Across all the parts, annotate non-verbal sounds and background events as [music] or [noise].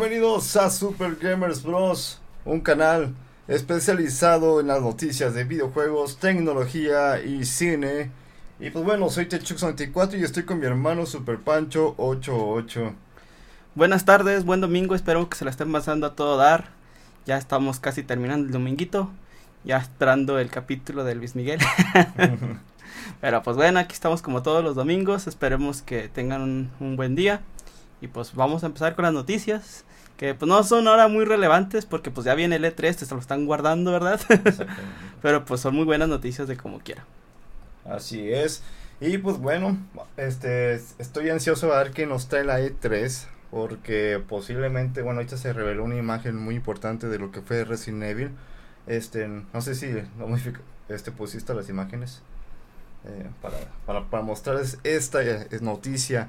Bienvenidos a Super Gamers Bros, un canal especializado en las noticias de videojuegos, tecnología y cine. Y pues bueno, soy Techux94 y estoy con mi hermano Super Pancho 88. Buenas tardes, buen domingo, espero que se la estén pasando a todo dar. Ya estamos casi terminando el dominguito, ya esperando el capítulo de Luis Miguel. [laughs] Pero pues bueno, aquí estamos como todos los domingos, esperemos que tengan un, un buen día. Y pues vamos a empezar con las noticias, que pues no son ahora muy relevantes porque pues ya viene el E3, se lo están guardando, ¿verdad? [laughs] Pero pues son muy buenas noticias de como quiera. Así es. Y pues bueno, este estoy ansioso a ver qué nos trae la E3 porque posiblemente, bueno, ahorita se reveló una imagen muy importante de lo que fue Resident Evil. Este, no sé si este pusiste las imágenes eh, para, para, para mostrarles esta eh, noticia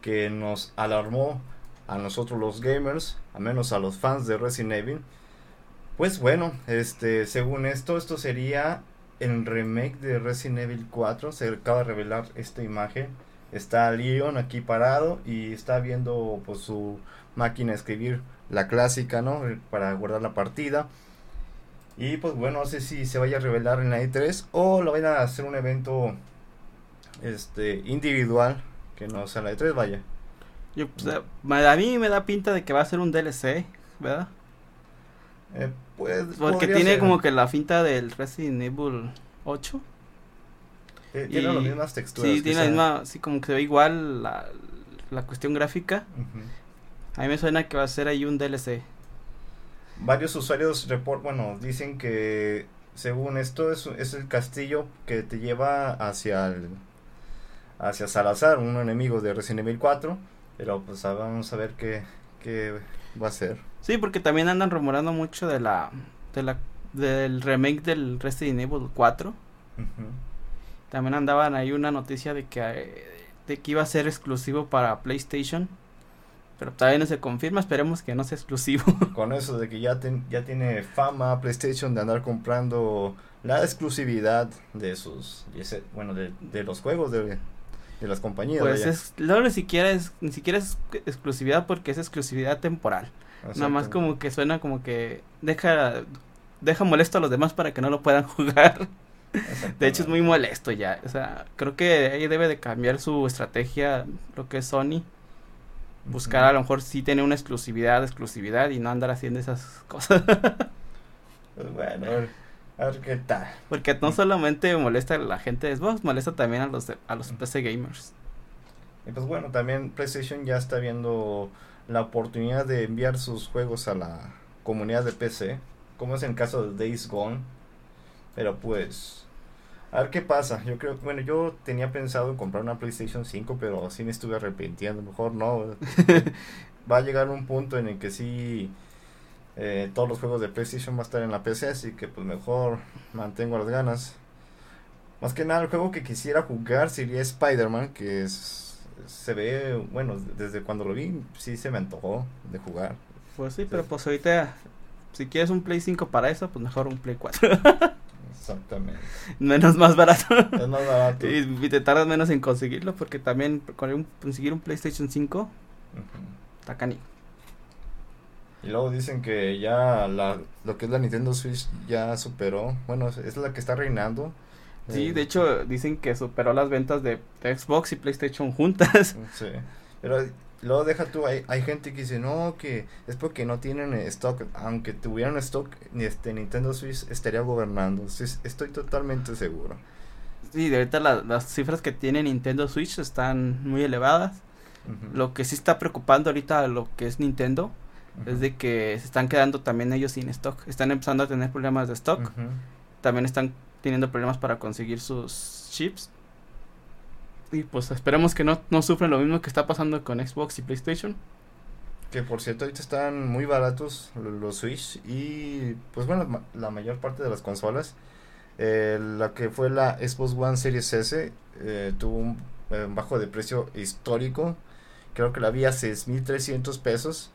que nos alarmó a nosotros los gamers, a menos a los fans de Resident Evil. Pues bueno, este, según esto, esto sería el remake de Resident Evil 4. Se acaba de revelar esta imagen. Está Leon aquí parado y está viendo pues su máquina escribir la clásica, ¿no? Para guardar la partida. Y pues bueno, no sé si se vaya a revelar en la E3 o lo vayan a hacer un evento este individual que no sea la de 3, vaya. Yo, pues, a mí me da pinta de que va a ser un DLC, ¿verdad? Eh, pues, Porque tiene ser. como que la finta del Resident Evil 8. Eh, tiene las mismas texturas. Sí, tiene la misma, sí, como que se ve igual la, la cuestión gráfica. Uh -huh. A mí me suena que va a ser ahí un DLC. Varios usuarios report, bueno, dicen que según esto es, es el castillo que te lleva hacia el, hacia Salazar, un enemigo de Resident Evil 4. Pero pues vamos a ver qué, qué va a ser. Sí, porque también andan rumorando mucho de la, de la del remake del Resident Evil 4. Uh -huh. También andaban ahí una noticia de que de que iba a ser exclusivo para PlayStation. Pero todavía no se confirma, esperemos que no sea exclusivo. [laughs] Con eso de que ya, ten, ya tiene fama PlayStation de andar comprando la exclusividad de sus, bueno, de, de los juegos de, de las compañías. Pues es, no, ni siquiera es, ni siquiera es exclusividad porque es exclusividad temporal. Nada más como que suena como que deja, deja molesto a los demás para que no lo puedan [laughs] jugar. De hecho es muy molesto ya. O sea, creo que ahí debe de cambiar su estrategia lo que es Sony. Buscar uh -huh. a lo mejor sí tener una exclusividad, exclusividad y no andar haciendo esas [laughs] cosas. pues bueno, a ver qué tal. Porque no solamente molesta a la gente de Xbox, molesta también a los, de, a los PC gamers. Y pues bueno, también PlayStation ya está viendo la oportunidad de enviar sus juegos a la comunidad de PC, como es en el caso de Days Gone. Pero pues, a ver qué pasa. Yo creo, bueno, yo tenía pensado en comprar una PlayStation 5, pero sí me estuve arrepintiendo. Mejor no. [laughs] Va a llegar un punto en el que sí eh, todos los juegos de PlayStation va a estar en la PC, así que pues mejor mantengo las ganas. Más que nada, el juego que quisiera jugar sería Spider-Man, que es, se ve, bueno, desde cuando lo vi, sí se me antojó de jugar. Pues sí, pero pues ahorita, si quieres un Play 5 para eso, pues mejor un Play 4. Exactamente. [laughs] Menos más barato. Es más barato. [laughs] y, y, te tardas menos en conseguirlo, porque también conseguir un PlayStation 5 uh -huh. está canijo. Y luego dicen que ya la, lo que es la Nintendo Switch ya superó, bueno, es la que está reinando. Sí, eh, de hecho dicen que superó las ventas de, Xbox y PlayStation juntas. [laughs] Sí, pero luego deja tú, hay, hay gente que dice, no, que es porque no tienen stock, aunque tuvieran stock, este Nintendo Switch estaría gobernando, estoy totalmente seguro. Sí, de ahorita la, las cifras que tiene Nintendo Switch están muy elevadas. Uh -huh. Lo que sí está preocupando ahorita lo que es Nintendo Uh -huh. es de que se están quedando también ellos sin stock. Están empezando a tener problemas de stock. Uh -huh. También están teniendo problemas para conseguir sus chips. Y pues esperemos que no, no sufran lo mismo que está pasando con Xbox y PlayStation. Que por cierto ahorita están muy baratos los Switch y pues bueno, la mayor parte de las consolas. Eh, la que fue la Xbox One Series S eh, tuvo un eh, bajo de precio histórico. Creo que la había a 6.300 pesos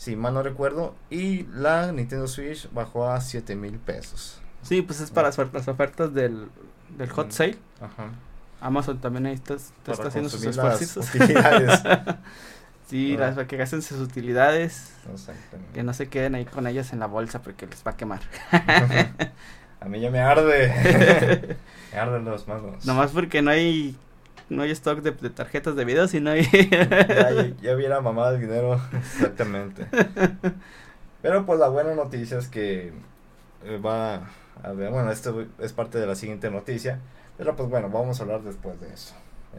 si mal no recuerdo, y la Nintendo Switch bajó a 7 mil pesos. Sí, pues es para las ofertas del, del hot sale. Ajá. Amazon también ahí está, está haciendo sus esfuerzos. [laughs] Sí, Ah. las para que gasten sus utilidades, Exactamente. que no se queden ahí con ellas en la bolsa porque les va a quemar. [laughs] A mí ya me arde. [laughs] me arden las manos. Nomás porque no hay no hay stock de, de tarjetas de video, sino hay... ya, ya, [laughs] ya hubiera mamado el dinero. Exactamente. Pero pues la buena noticia es que eh, va a ver, bueno, esto es parte de la siguiente noticia. Pero pues bueno, vamos a hablar después de eso.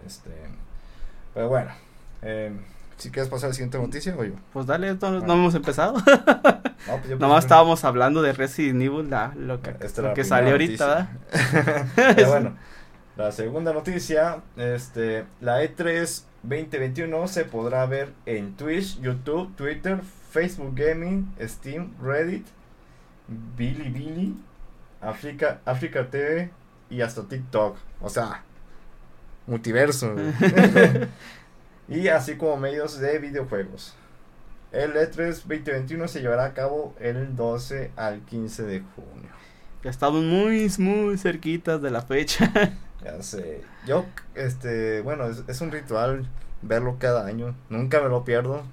Este, pero bueno, eh, si quieres pasar a la siguiente noticia o yo. Pues dale, no, no hemos empezado. No, pues yo [laughs] Nomás estábamos hablando de Resident Evil, la, lo que, lo salió ahorita. [laughs] Pero bueno, la segunda noticia, este, la E3 2021 se podrá ver en Twitch, YouTube, Twitter, Facebook Gaming, Steam, Reddit, Bilibili, Africa, Africa TV y hasta TikTok. O sea, multiverso. [laughs] y así como medios de videojuegos. El E E3 2021 se llevará a cabo el 12 al 15 de junio. Ya estamos muy, muy cerquitas de la fecha. [laughs] Ya sé. Yo, este, bueno, es, es un ritual verlo cada año. Nunca me lo pierdo.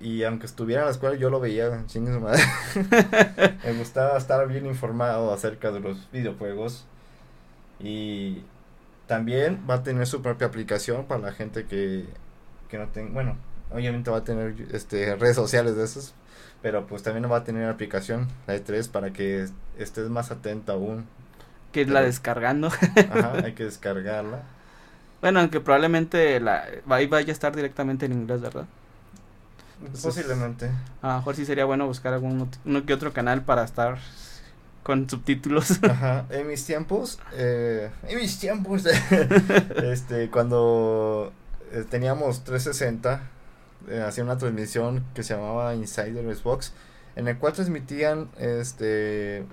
Y aunque estuviera en la escuela, yo lo veía, chingue su madre. [laughs] me gustaba estar bien informado acerca de los videojuegos. Y también va a tener su propia aplicación para la gente que, que no tenga, bueno, obviamente va a tener este redes sociales de esos, pero pues también va a tener aplicación, la E3, para que estés más atento aún. Que la Pero- descargando. Ajá, hay que [laughs] descargarla. bueno, aunque probablemente la, ahí vaya a estar directamente en inglés, ¿verdad? Entonces- Posiblemente. A lo mejor sí sería bueno buscar algún uno que otro canal para estar con subtítulos. Ajá. En mis tiempos, eh, en mis tiempos, [laughs] este, cuando eh, teníamos 360, eh, hacía una transmisión que se llamaba Insider Xbox, en el cual transmitían, este,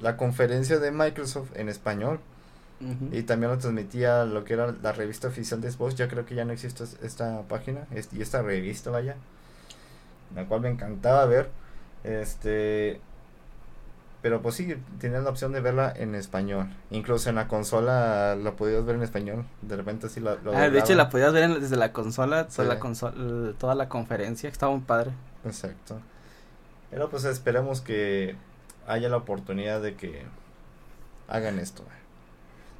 la conferencia de Microsoft en español y también lo transmitía lo que era la revista oficial de Xbox. Ya creo que ya no existe es- esta página y esta revista, vaya, la cual me encantaba ver. Este, pero pues sí, tenías la opción de verla en español. Incluso en la consola la podías ver en español. De repente sí la. lo Ah, de hecho la podías ver en- desde la consola, toda Sí. la consola, toda la conferencia, estaba muy padre. Exacto. Pero pues esperemos que haya la oportunidad de que hagan esto.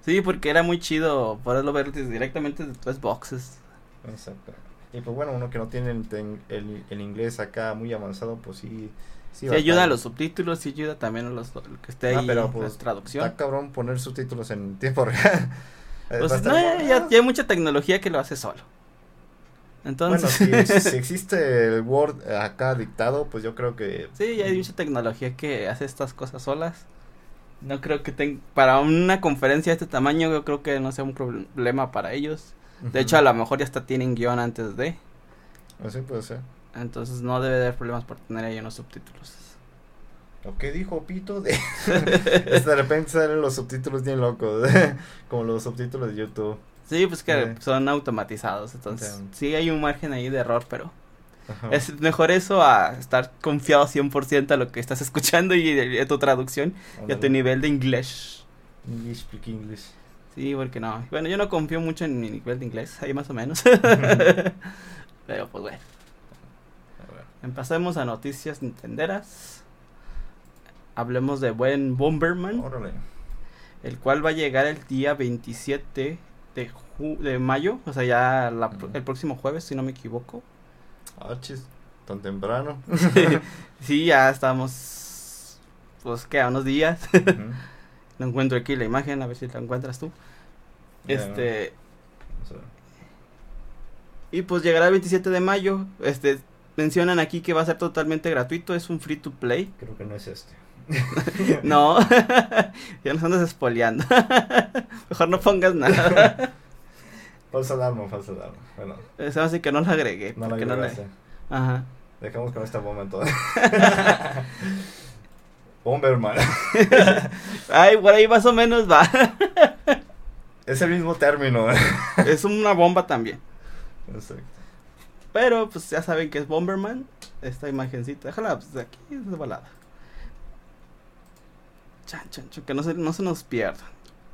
Sí, porque era muy chido poderlo ver directamente de tres boxes. Exacto. Y pues bueno, uno que no tiene el, el, el inglés acá muy avanzado, pues sí. Sí, Sí, ayuda a los subtítulos, sí ayuda también a los lo que esté Ah, ahí pero, la pues, traducción. Está cabrón poner subtítulos en tiempo real. [laughs] Eh, Pues no, ya hay mucha tecnología que lo hace solo. Bueno, Entonces, si, si [laughs] existe el Word acá dictado, pues yo creo que. sí, ya hay mucha tecnología que hace estas cosas solas. No creo que tenga, para una conferencia de este tamaño, yo creo que no sea un problema para ellos. De hecho, a lo mejor ya hasta tienen guion antes de. Así puede ser. Entonces no debe de haber problemas por tener ahí unos subtítulos. ¿O qué dijo Pito? De, [laughs] [laughs] de repente salen los subtítulos bien locos. Como los subtítulos de YouTube. Sí, pues que son automatizados. Entonces, sí hay un margen ahí de error, pero Ajá. es mejor eso a estar confiado 100% a lo que estás [laughs] escuchando y a tu traducción y a tu nivel de inglés. English, speak English. Sí, porque no. Bueno, yo no confío mucho en mi nivel de inglés, ahí más o menos. [laughs] Pero pues bueno, empecemos a noticias nintenderas. Hablemos de buen Bomberman, Órale. el cual va a llegar el día 27 de, ju- de mayo, o sea, ya la el próximo jueves, si no me equivoco. Ah, chis, tan temprano. [laughs] sí, ya estamos, pues, que a unos días. Ujú. [laughs] No encuentro aquí la imagen, a ver si la encuentras tú. Este. Y pues llegará el 27 de mayo. Este, mencionan aquí que va a ser totalmente gratuito, es un free to play. Creo que no es este. [laughs] No, [laughs] ya nos andas espoleando. [laughs] Mejor no pongas nada. Falsa alarma, falsa alarma. Bueno, me hace que no lo agregué. no la no. Ajá. Dejamos con esta bomba entonces. Bomberman. Ay, por ahí más o menos va. Es el mismo término. es una bomba también. Exacto. Pero pues ya saben que es Bomberman. Esta imagencita. Déjala pues, de aquí, es de volada. Chan, chan, chan, que no se, no se nos pierda.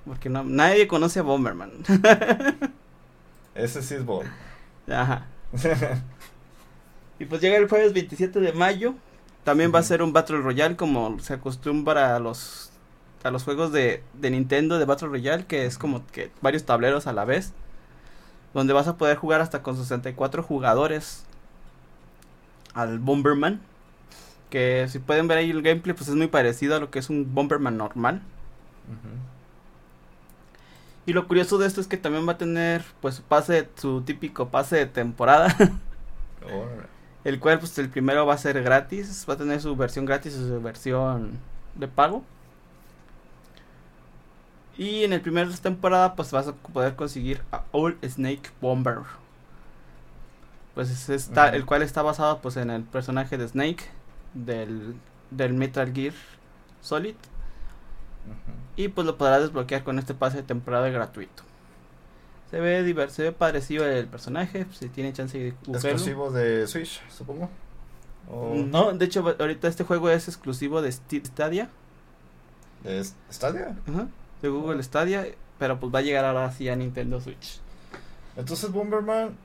Porque no, nadie conoce a Bomberman. [laughs] Ese sí es Ball. Ajá. [laughs] y pues llega el jueves 27 de mayo. También va a ser un Battle Royale como se acostumbra a los a los juegos de, de Nintendo de Battle Royale, que es como que varios tableros a la vez. Donde vas a poder jugar hasta con 64 jugadores al Bomberman. Que si pueden ver ahí el gameplay, pues es muy parecido a lo que es un Bomberman normal. Y lo curioso de esto es que también va a tener pues su pase, su típico pase de temporada. [laughs] el cual pues el primero va a ser gratis, va a tener su versión gratis y su versión de pago. Y en el primer temporada pues vas a poder conseguir a Old Snake Bomber. Pues está, el cual está basado pues en el personaje de Snake del, del Metal Gear Solid. Y pues lo podrás desbloquear con este pase de temporada gratuito. Se ve diverso, se ve parecido el personaje, si tiene chance de Exclusivo de Switch, supongo. No, de hecho ahorita este juego es exclusivo de Stadia. ¿De Stadia? De Google Stadia, pero pues va a llegar ahora sí a Nintendo Switch. Entonces Bomberman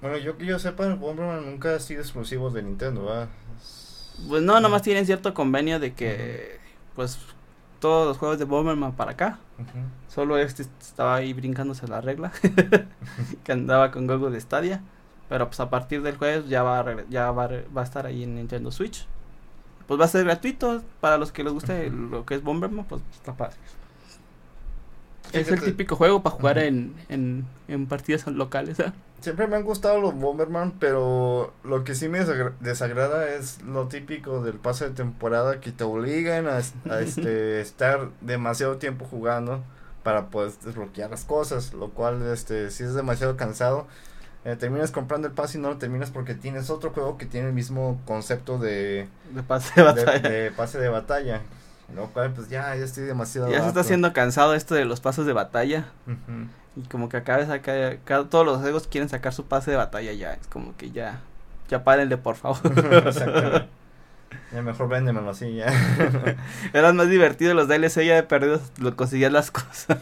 bueno, yo que yo sepa, Bomberman nunca ha sido exclusivo de Nintendo, ¿verdad? Pues no, nomás tienen cierto convenio de que, pues, todos los juegos de Bomberman para acá. Solo este estaba ahí brincándose la regla, [laughs] que andaba con Google Stadia. Pero pues a partir del jueves ya va a, ya va, va a estar ahí en Nintendo Switch. Pues va a ser gratuito. Para los que les guste lo que es Bomberman, pues está Es el típico juego para jugar en, en, en partidas locales, ¿eh? Siempre me han gustado los Bomberman, pero lo que sí me desagrada es lo típico del pase de temporada que te obligan a, [laughs] este, estar demasiado tiempo jugando para poder desbloquear las cosas, lo cual este si es demasiado cansado. Eh, terminas comprando el pase y no lo terminas porque tienes otro juego que tiene el mismo concepto de, de pase de batalla. De, pase de batalla. Lo cual, pues ya, ya estoy demasiado. Ya se está haciendo cansado esto de los pases de batalla. Y como que acá, acá, acá todos los juegos quieren sacar su pase de batalla ya. Es como que ya, ya párenle por favor. [laughs] ya mejor véndemelo así ya. [laughs] Eran más divertidos los DLC ya de perdidos, lo conseguías las [laughs] cosas.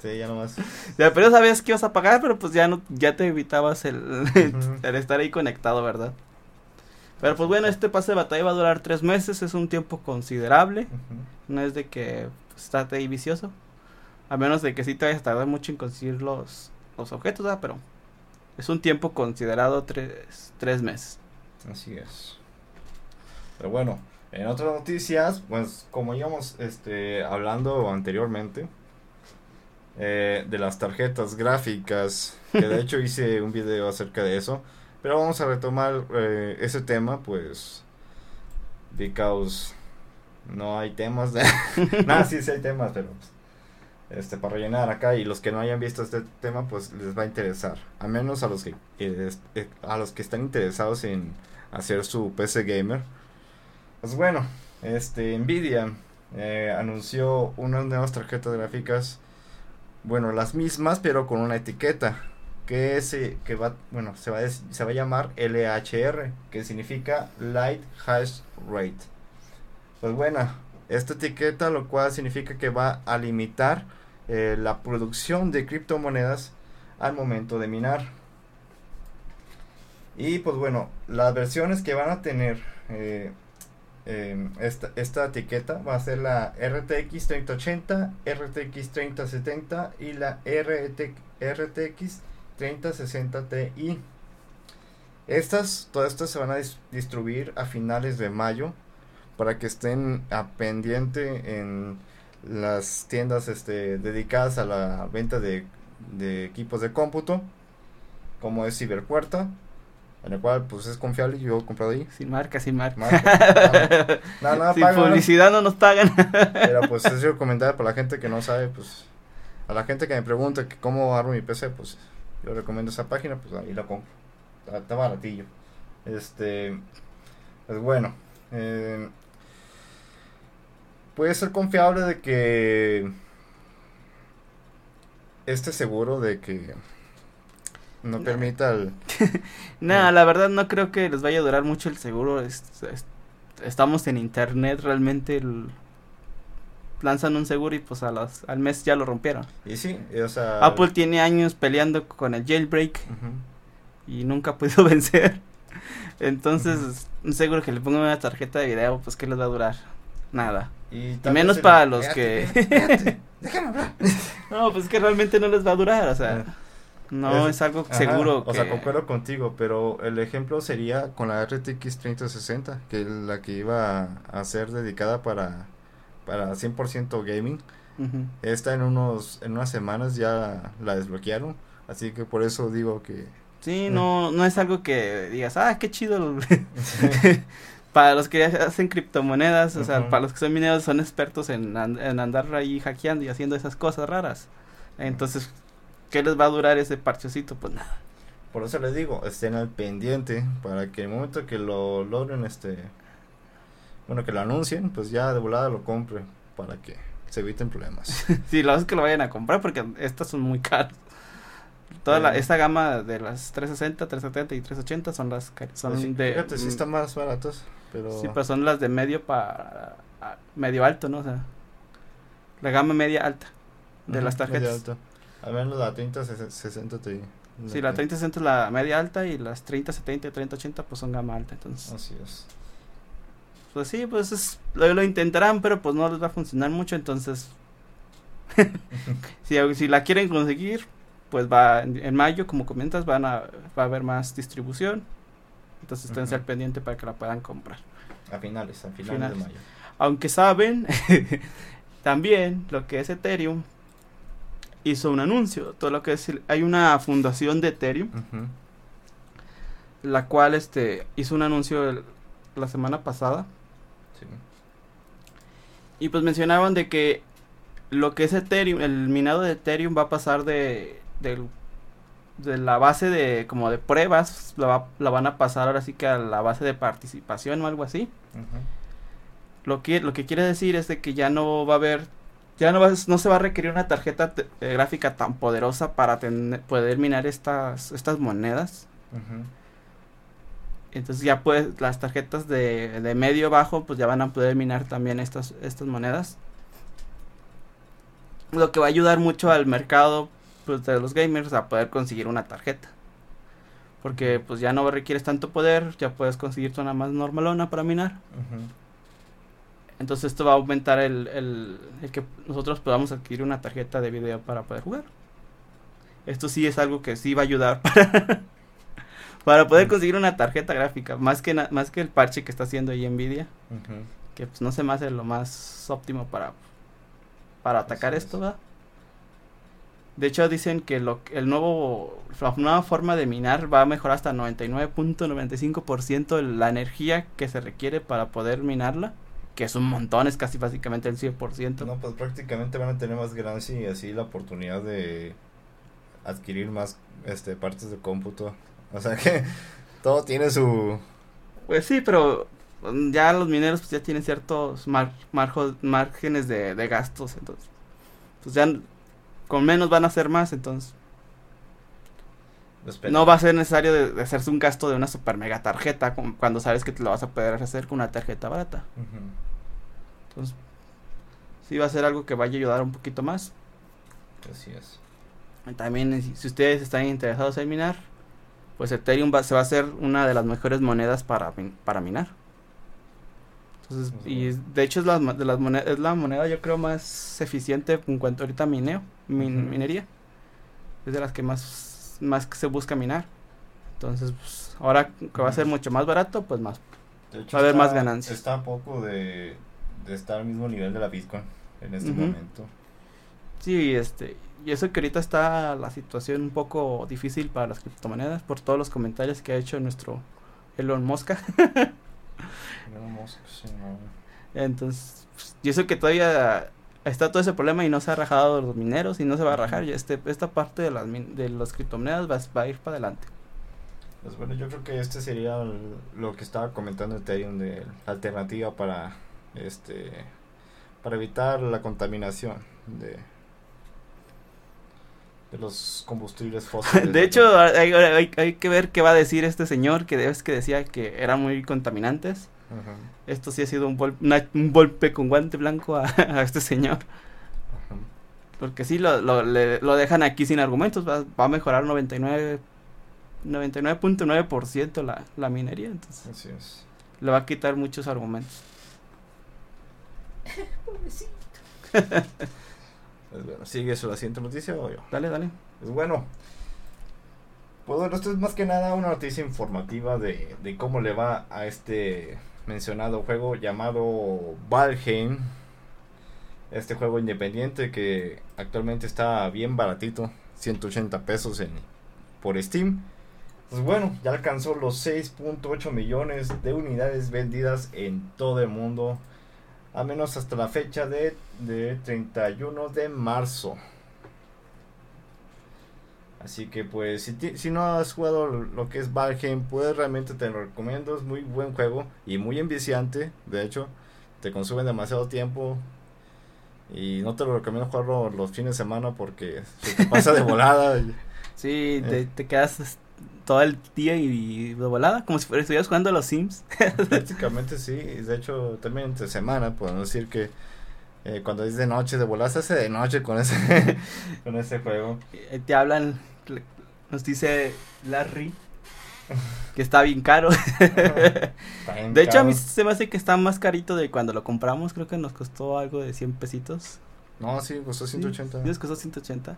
Sí, ya nomás. Ya pero sabías que ibas a pagar, pero pues ya no, ya te evitabas el, el estar ahí conectado, ¿verdad? Pero pues bueno, este pase de batalla va a durar tres meses, es un tiempo considerable. No es de que pues, esté ahí vicioso. A menos de que sí te vayas a tardar mucho en conseguir los, los objetos, ¿verdad? Pero es un tiempo considerado tres, tres meses. Así es. Pero bueno, en otras noticias, pues como íbamos este, hablando anteriormente, eh, de las tarjetas gráficas, que de [laughs] hecho hice un video acerca de eso, pero vamos a retomar eh, ese tema, pues, because no hay temas de... [laughs] Nada, sí, sí hay temas, pero pues, este, para rellenar acá y los que no hayan visto este tema pues les va a interesar. A menos a los que eh, a los que están interesados en hacer su PC gamer. Pues bueno este Nvidia eh, anunció unas nuevas tarjetas gráficas. Bueno las mismas pero con una etiqueta que se que va bueno se va a, se va a llamar LHR que significa Light Hash Rate pues bueno esta etiqueta lo cual significa que va a limitar eh, la producción de criptomonedas al momento de minar. Y pues bueno, las versiones que van a tener eh, em, esta, esta, etiqueta va a ser la RTX 3080, RTX 3070 y la RTX 3060 Ti. Estas, todas estas se van a distribuir a finales de mayo para que estén a pendiente en las tiendas este, dedicadas a la venta de, equipos de cómputo, como es Ciberpuerta, en el cual pues es confiable, yo he comprado ahí. Sin marca, sin marca. Nada, [laughs] sin publicidad no nos pagan. Pero pues [laughs] es recomendable para la gente que no sabe, pues a la gente que me pregunta que cómo armo mi PC, pues yo recomiendo esa página, pues ahí la compro. Está, baratillo. Este, pues bueno, eh, puede ser confiable de que esté seguro de que no, permita el... [laughs] no, la verdad no creo que les vaya a durar mucho el seguro. estamos en internet, realmente lanzan un seguro y pues a las, al mes ya lo rompieron. Y sí, o sea... Apple tiene años peleando con el jailbreak. y nunca podido [laughs] vencer. Entonces, seguro que le pongo una tarjeta de video, pues que les va a durar nada. Y, menos para los que... déjame hablar. [laughs] no, pues que realmente no les va a durar, o sea... No es, algo seguro. O sea, concuerdo contigo, pero el ejemplo sería con la RTX 3060, que es la que iba a ser dedicada para, para 100% gaming. Esta en unos en unas semanas ya la desbloquearon, así que por eso digo que Sí, no no es algo que digas, "Ah, qué chido." [laughs] [laughs] para los que hacen criptomonedas, o sea, para los que son mineros son expertos en, en andar ahí hackeando y haciendo esas cosas raras. Entonces, ¿qué les va a durar ese parchecito? Pues nada. Por eso les digo, estén al pendiente para que el momento que lo logren, este, bueno, que lo anuncien, pues ya de volada lo compre para que se eviten problemas. [laughs] sí, lo es que lo vayan a comprar porque estas son muy caras. Toda la, esta gama de las 360, 370 y 380 son las son pues de... Fíjate, sí están más baratos, pero... Sí, pero son las de medio para... medio alto, ¿no? O sea, la gama media alta de las tarjetas. Al menos la 3060 te... Sí, la 3060 es la media alta y las 3070 y 3080 pues son gama alta, entonces. Así es. Pues sí, pues es, lo, intentarán, pero pues no les va a funcionar mucho, entonces... [laughs] si, si la quieren conseguir, pues va en, mayo, como comentas, van a, va a haber más distribución. Entonces estén al pendiente para que la puedan comprar. A finales, a finales, de mayo. Aunque saben, [laughs] también lo que es Ethereum hizo un anuncio. Todo lo que es, hay una fundación de Ethereum, la cual este hizo un anuncio la semana pasada. Y pues mencionaban de que lo que es Ethereum, el minado de Ethereum va a pasar de, de, la base de como de pruebas, la, la, van a pasar ahora sí que a la base de participación o algo así. Lo que, lo que quiere decir es de que ya no va a haber ya no, no se va a requerir una tarjeta eh, gráfica tan poderosa para poder minar estas, estas monedas. Entonces ya pues las tarjetas de, de, medio bajo pues ya van a poder minar también estas, estas monedas. Lo que va a ayudar mucho al mercado pues, de los gamers a poder conseguir una tarjeta. Porque pues ya no requieres tanto poder, ya puedes conseguir una más normalona para minar. Entonces esto va a aumentar el, el, el, que nosotros podamos adquirir una tarjeta de video para poder jugar. Esto sí es algo que sí va a ayudar [laughs] para, para poder conseguir una tarjeta gráfica. Más que, más que el parche que está haciendo ahí Nvidia. Que pues no se me hace lo más óptimo para, para atacar esto, ¿verdad? De hecho dicen que lo, el nuevo, la nueva forma de minar va a mejorar hasta 99.95% la energía que se requiere para poder minarla que es un montón, es casi básicamente el 100%. No, pues prácticamente van a tener más ganancia y así la oportunidad de adquirir más este partes de cómputo. O sea que todo tiene su... Pues sí, pero ya los mineros pues ya tienen ciertos mar márgenes de, de gastos, entonces pues ya con menos van a hacer más, entonces no va a ser necesario de, hacerse un gasto de una super mega tarjeta cuando sabes que te lo vas a poder hacer con una tarjeta barata. Entonces, sí va a ser algo que vaya a ayudar un poquito más. Así es. También, si, ustedes están interesados en minar, pues Ethereum se va a hacer una de las mejores monedas para, para minar. Entonces, y de hecho es la, de las monedas, es la moneda yo creo más eficiente en cuanto ahorita mineo, minería. Es de las que más más que se busca minar. Entonces, pues, ahora que va a ser mucho más barato, pues más va a haber más ganancias. Está a poco de, de, estar al mismo nivel de la Bitcoin en este momento. Sí, este, y eso que ahorita está la situación un poco difícil para las criptomonedas por todos los comentarios que ha hecho nuestro Elon Musk. [laughs] Elon Musk, sí, Entonces, pues, y eso que todavía está todo ese problema y no se ha rajado los mineros y no se va a rajar. Y este, esta parte de las, de las criptomonedas va, a ir para adelante. Pues bueno, yo creo que este sería lo que estaba comentando Ethereum de la alternativa para este para evitar la contaminación de de los combustibles [laughs] fósiles. de hecho, hay, hay, hay, que ver qué va a decir este señor que es que decía que eran muy contaminantes. Esto sí ha sido un, un golpe con guante blanco a, [laughs] este señor. Porque sí, lo, lo, lo, dejan aquí sin argumentos. Va, a mejorar 99% 99.9% la, la minería, entonces Así es. le va a quitar muchos argumentos. [laughs] Pues bueno, ¿sigue eso la siguiente noticia o yo? Dale, dale. Pues bueno. Pues bueno, esto es más que nada una noticia informativa de, de cómo le va a este mencionado juego llamado Valheim. Este juego independiente que actualmente está bien baratito, 180 pesos en, por Steam. Pues bueno, ya alcanzó los 6.8 millones de unidades vendidas en todo el mundo. A menos hasta la fecha de, de 31 de marzo. Así que pues si, ti- si no has jugado lo que es Valheim, pues realmente te lo recomiendo. Es muy buen juego y muy enviciante. De hecho, te consume demasiado tiempo. Y no te lo recomiendo jugarlo los fines de semana porque se te pasa de [laughs] volada. Sí, Eh. te, te quedas todo el día y, de volada, como si estuvieras jugando a los Sims. [laughs] Prácticamente sí. y De hecho, también entre semana podemos decir que eh, cuando es de noche, de volada se hace de noche con ese, [laughs] con ese juego. Eh, te hablan, nos dice Larry que está bien caro. [laughs] Está bien De hecho, a mí se me hace que está más carito de cuando lo compramos. Creo que nos costó algo de 100 pesitos. No, sí, costó 180. Sí, nos costó 180.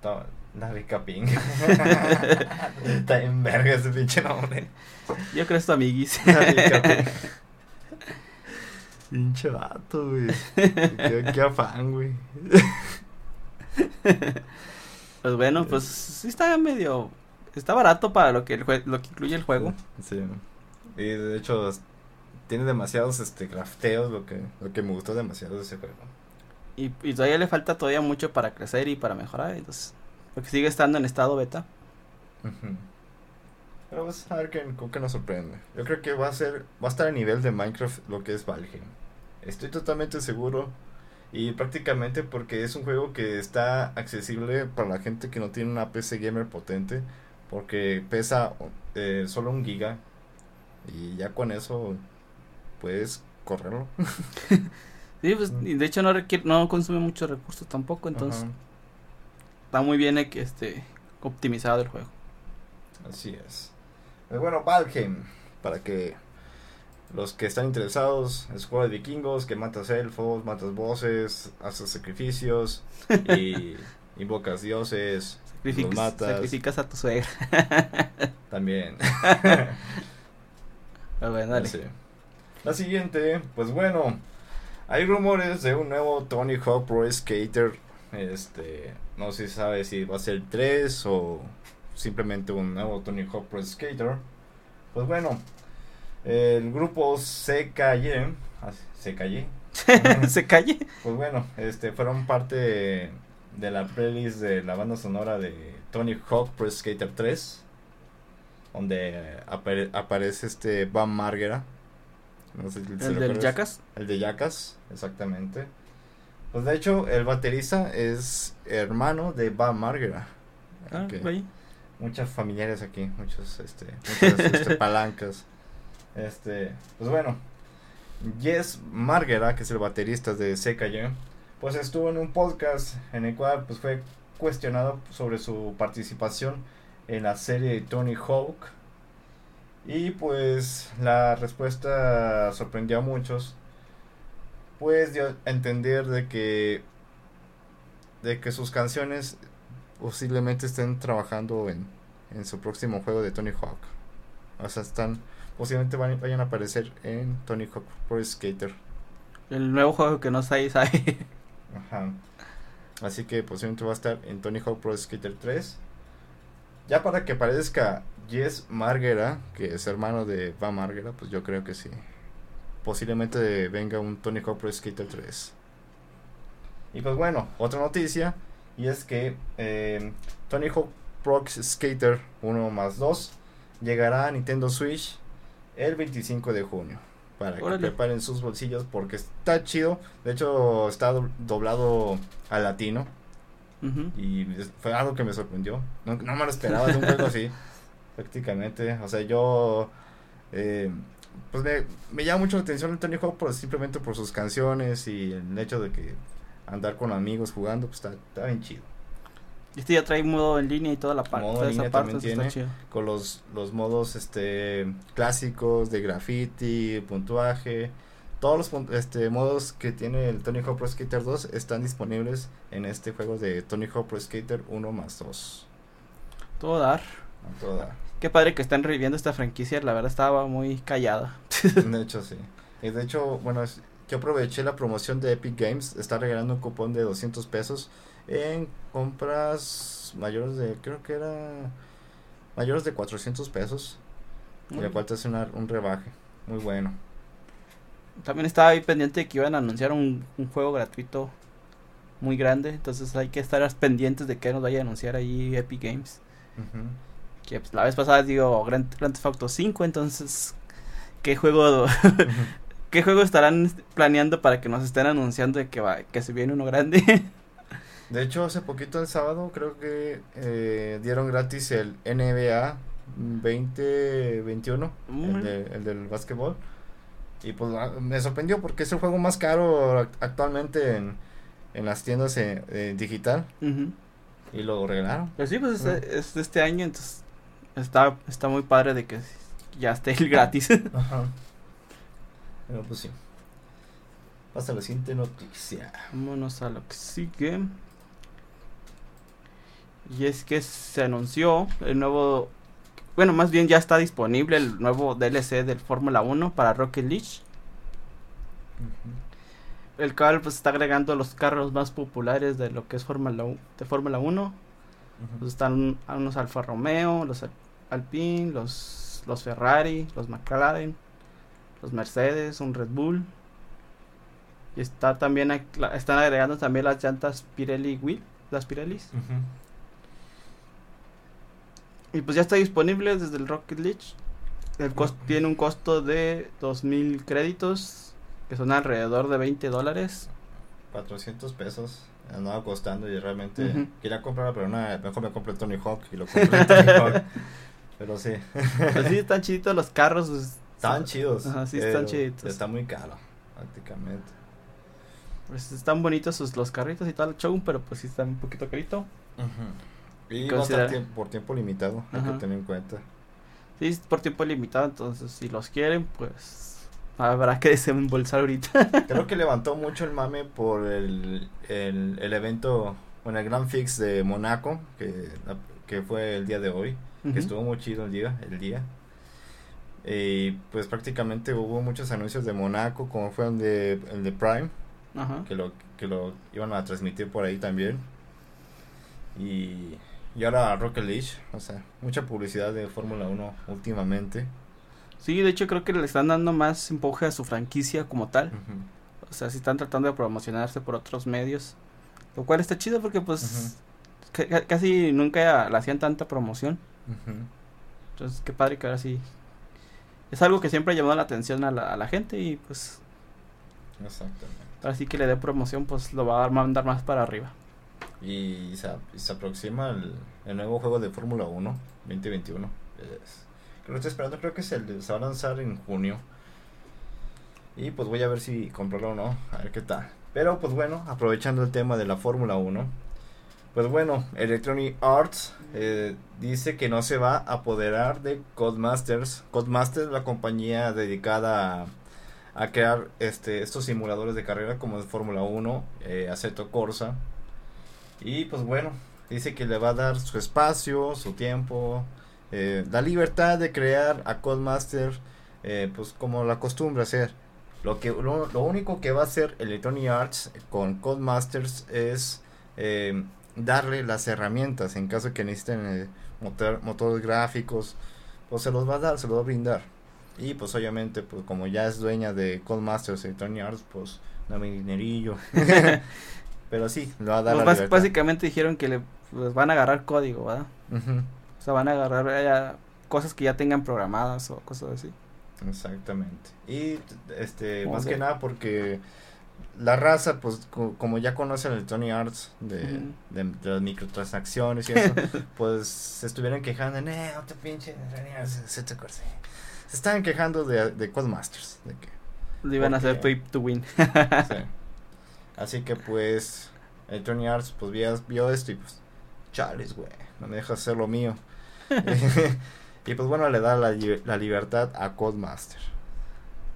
Estaba la rica ping. [laughs] Está en verga ese pinche nombre. Yo creo que es tu amiguis. La rica ping. [laughs] Pinche vato, güey. Qué, [laughs] qué afán, güey. Pues bueno, pues sí está medio... Está barato para lo que, el jue- lo que incluye el juego. Sí. Y de hecho, tiene demasiados este crafteos, lo que, lo que me gustó demasiado de ese juego. Y, y todavía le falta todavía mucho para crecer y para mejorar. Entonces, porque sigue estando en estado beta. Pero pues a ver qué, qué nos sorprende. Yo creo que va a ser, va a estar a nivel de Minecraft lo que es Valheim. Estoy totalmente seguro. Y prácticamente porque es un juego que está accesible para la gente que no tiene una PC gamer potente. Porque pesa eh, solo un giga. Y ya con eso puedes correrlo. [laughs] Sí, pues, y de hecho no requiere, no consume muchos recursos tampoco. Entonces, Ajá, está muy bien eh, este, optimizado el juego. así es. Pues bueno, Valheim. Para que los que están interesados, es juego de vikingos que matas elfos, matas voces, haces sacrificios y [laughs] invocas dioses. Sacrificas, Los matas. sacrificas a tu suegra. [laughs] También. Pero [laughs] bueno, dale. Así. La siguiente, pues bueno, hay rumores de un nuevo Tony Hawk Pro Skater. Este, no se sabe si va a ser 3 o simplemente un nuevo Tony Hawk Pro Skater. Pues bueno, el grupo CKY, ah, CKY, [laughs] Se calle. pues bueno, este fueron parte de la playlist de la banda sonora de Tony Hawk Pro Skater 3, donde apare- aparece este Van Margera. No sé si se El del. Jackass. El de Jackass, exactamente. Pues de hecho, el baterista es hermano de Van Margera. Ah. Muchas familiares aquí, muchos, este, muchas este, [laughs] palancas. Este, pues bueno, Jess Margera, que es el baterista de CKY, pues estuvo en un podcast en el cual pues fue cuestionado sobre su participación en la serie de Tony Hawk. Y pues la respuesta sorprendió a muchos. Pues dio a entender de que de que sus canciones posiblemente estén trabajando en, en su próximo juego de Tony Hawk. O sea, están posiblemente van- vayan a aparecer en Tony Hawk Pro Skater. El nuevo juego que no sabe, sabe. Ajá. Así que posiblemente va a estar en Tony Hawk Pro Skater 3. Ya para que aparezca Jess Margera, que es hermano de Va Margera, pues yo creo que sí. Posiblemente venga un Tony Hawk Pro Skater 3. Y pues bueno, otra noticia. Y es que eh, Tony Hawk Pro Skater 1 más 2 llegará a Nintendo Switch el 25 de junio. Para que Órale. preparen sus bolsillos porque está chido. De hecho, está do- doblado al latino. Y fue algo que me sorprendió. No, no me lo esperaba de un juego así. [laughs] Prácticamente. O sea, yo. eh, pues me, me llama mucho la atención el Tony Hawk por, simplemente por sus canciones y el hecho de que andar con amigos jugando, pues está, está bien chido. Este ya trae modo en línea y toda la parte. Modo en línea parte, también está tiene. chido. con los, los modos este clásicos de graffiti, puntuaje. Todos los este, modos que tiene el Tony Hawk Pro Skater 2 están disponibles en este juego de Tony Hawk Pro Skater 1 más 2. Todo dar. A toda. Qué padre que están reviviendo esta franquicia, la verdad estaba muy callada. [laughs] De hecho, sí. Y de hecho, bueno, yo aproveché la promoción de Epic Games. Está regalando un cupón de 200 pesos en compras mayores de, creo que era mayores de 400 pesos. Y le cual te hace una- un rebaje. Muy bueno. También estaba ahí pendiente de que iban a anunciar un, un juego gratuito muy grande, entonces hay que estar pendientes de que nos vaya a anunciar ahí Epic Games. Que pues, la vez pasada digo Grand, Grand Theft Auto 5, entonces ¿qué juego [laughs] qué juego estarán planeando para que nos estén anunciando de que va que se viene uno grande? [laughs] De hecho, hace poquito el sábado creo que eh, dieron gratis el NBA 2021, Mm. el, de- el del básquetbol. Y pues ah, me sorprendió porque es el juego más caro act- actualmente en, en las tiendas eh, eh, digital. Y lo regalaron. Pues sí, pues es, es de este año, entonces está, está muy padre de que ya esté el gratis. Ajá. [laughs] Pero pues sí. Pasa la siguiente noticia. Vámonos a lo que sigue. Y es que se anunció el nuevo. Bueno, más bien ya está disponible el nuevo DLC del Fórmula 1 para Rocket League. El cual pues está agregando los carros más populares de lo que es Fórmula de Fórmula 1. Pues están unos Alfa Romeo, los Al- Alpine, los, los Ferrari, los McLaren, los Mercedes, un Red Bull. Y está también están agregando también las llantas Pirelli Wheel, las Pirellis. Y pues ya está disponible desde el Rocket League. El costo tiene un costo de 2000 créditos, que son alrededor de 20 dólares. 400 pesos andaba costando y realmente quería comprarla, pero nada, mejor me compré Tony Hawk y lo compré Tony [laughs] Hawk. Pero sí, Pues sí, están chiditos los carros. pues, están chidos. Ajá, sí, están pero chiditos. Está muy caro, prácticamente. Pues están bonitos sus, los carritos y tal, el show, pero pues sí están un poquito carito. Y va a estar por tiempo limitado, hay Ajá. que tener en cuenta. Sí, por tiempo limitado, entonces si los quieren, pues habrá que [laughs] desembolsar ahorita. Creo que [laughs] levantó mucho el mame por el, el, el evento, bueno, el Grand Fix de Monaco, que, que fue el día de hoy. Que estuvo muy chido el día, el día. Y pues prácticamente hubo muchos anuncios de Monaco, como fue el de, el de Prime, Ajá. que lo, que lo iban a transmitir por ahí también. Y, y ahora Rocket League, o sea, mucha publicidad de Fórmula 1 últimamente. Sí, de hecho creo que le están dando más empuje a su franquicia como tal. O sea, si están tratando de promocionarse por otros medios. Lo cual está chido porque pues ca- ca- casi nunca le hacían tanta promoción. Entonces, qué padre que ahora sí. Es algo que siempre ha llamado la atención a la, a la gente y pues Exactamente. ahora sí que le dé promoción pues lo va a mandar más para arriba. Y se, aproxima el, nuevo juego de Fórmula 1 2021. Es- que lo estoy esperando, creo que se, va a lanzar en junio. Y pues voy a ver si comprarlo o no, a ver qué tal. Pero pues bueno, aprovechando el tema de la Fórmula 1. Pues bueno, Electronic Arts eh, dice que no se va a apoderar de Codemasters. Codemasters es la compañía dedicada a, crear este, estos simuladores de carrera como es Fórmula 1, eh, Assetto Corsa. Y pues bueno, dice que le va a dar su espacio, su tiempo, eh, la libertad de crear a Codemaster, eh, pues como la costumbre hacer. Lo, que, lo, lo único que va a hacer Electronic Arts con Codemasters es eh, darle las herramientas en caso que necesiten eh, motor- motores gráficos, pues se los va a dar, se los va a brindar. Y pues obviamente, pues como ya es dueña de Codemasters Electronic Arts, pues dame dinerillo. [laughs] [laughs] Pero sí, le va a dar Pues la básicamente dijeron que le pues, van a agarrar código, ¿verdad? O sea, van a agarrar eh, cosas que ya tengan programadas o cosas así. Exactamente. Y este, más de- que nada porque la raza, pues co- como ya conocen el Tony Arts de, Ujú. de, de las microtransacciones y eso, [laughs] pues se estuvieron quejando de, "Eh, no te pinche Electronic Arts, se te corse". Se estaban quejando de, de Codemasters. De que, Lo iban a hacer pay to win. sí. [laughs] Así que pues Electronic Arts pues vio, vio esto y pues chales, güey, no me dejas hacer lo mío. [laughs] [laughs] y pues bueno, le da la, la libertad a Codemaster.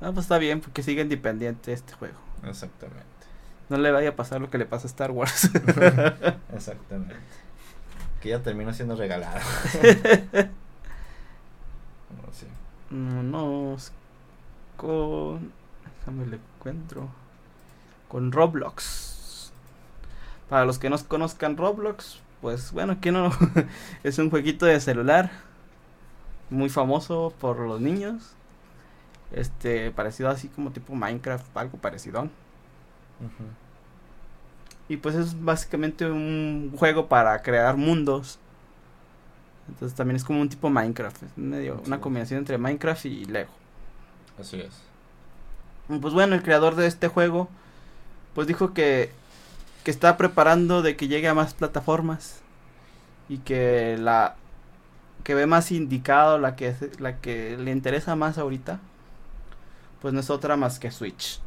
Ah, pues está bien, porque sigue independiente este juego. Exactamente. No le vaya a pasar lo que le pasa a Star Wars. [laughs] Exactamente. Que ya terminó siendo regalado. no, sí. no, no, con... Déjame le encuentro. Con Roblox. Para los que no conozcan Roblox, pues bueno, que no? [laughs] es un jueguito de celular. Muy famoso por los niños. Este, parecido así como tipo Minecraft, algo parecido. Y pues es básicamente un juego para crear mundos. Entonces también es como un tipo Minecraft, es medio una combinación entre Minecraft y Lego. Así es. Pues bueno, el creador de este juego pues dijo que que está preparando de que llegue a más plataformas y que la que ve más indicado, la que la que le interesa más ahorita, pues no es otra más que Switch.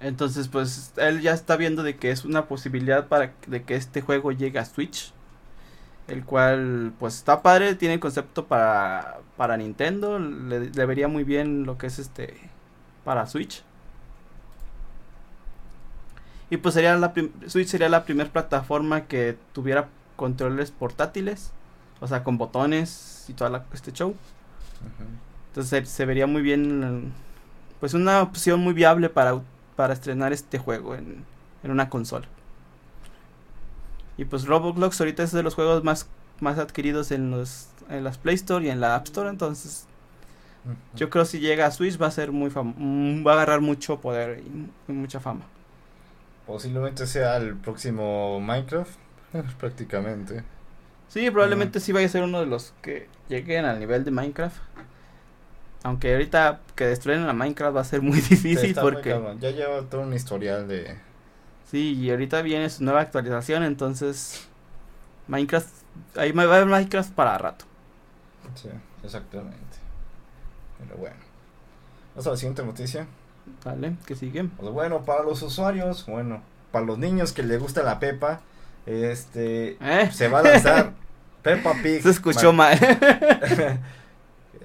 Entonces, pues él ya está viendo de que es una posibilidad para de que este juego llegue a Switch. El cual, pues está padre, tiene concepto para, para Nintendo. Le, vería muy bien lo que es este para Switch. Y pues sería la Switch sería la primera plataforma que tuviera controles portátiles. O sea, con botones y todo este show. Entonces se, vería muy bien. Pues una opción muy viable para para estrenar este juego en, una consola. Y pues Roblox ahorita es de los juegos más, más adquiridos en, los, en las Play Store y en la App Store, entonces yo creo si llega a Switch va a ser muy mm, va a agarrar mucho poder y, mucha fama. Posiblemente sea el próximo Minecraft, [laughs] prácticamente. Sí, probablemente sí vaya a ser uno de los que lleguen al nivel de Minecraft. Aunque ahorita que destruyen la Minecraft va a ser muy [laughs] difícil porque... ya lleva todo un historial de... Sí, y ahorita viene su nueva actualización, entonces... Minecraft... Ahí va a haber Minecraft para rato. Sí, exactamente. Pero bueno. Vamos a la siguiente noticia. Vale, ¿qué sigue? Pues bueno, para los usuarios, bueno, para los niños que les gusta la Pepa, este... ¿Eh? Se va a lanzar [laughs] Peppa Pig. Se escuchó mal. [laughs]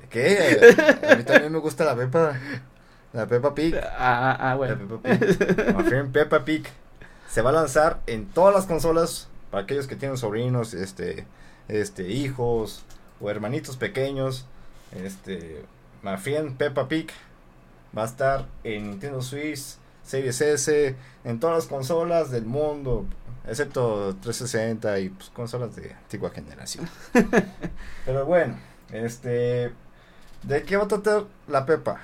¿Qué? A mí también me gusta la Pepa. La Peppa Pig. Ah, ah, ah bueno. La Peppa Pig. Peppa Pig. Se va a lanzar en todas las consolas para aquellos que tienen sobrinos, este, este, hijos o hermanitos pequeños. Este, Mafien Peppa Pig va a estar en Nintendo Switch, Series S, en todas las consolas del mundo, excepto 360 y pues, consolas de antigua generación. [laughs] Pero bueno, este ¿De qué va a tratar la Pepa?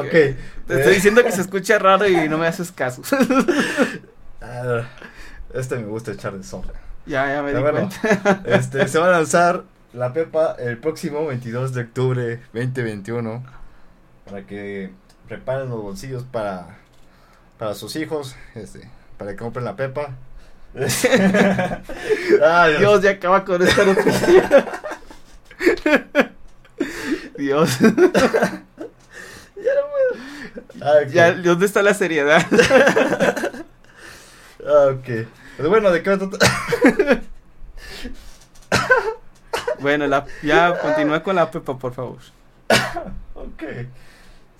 ok. Te estoy diciendo que se escucha raro y no me haces caso. [laughs] Ah, este me gusta echar de sombra. Ya, ya me di cuenta. Este, se va a lanzar la Pepa el próximo 22 de octubre 2021 para que preparen los bolsillos para para sus hijos, este, para que compren la Pepa. [laughs] Ay, Dios, ya acaba con esta noticia. [laughs] Dios. [laughs] ya no puedo. Ah, ya, ¿dónde está la seriedad? ah, ok. Pues bueno, ¿de qué va a tratar? bueno, la, ya continúa con la Pepa, por favor. ok.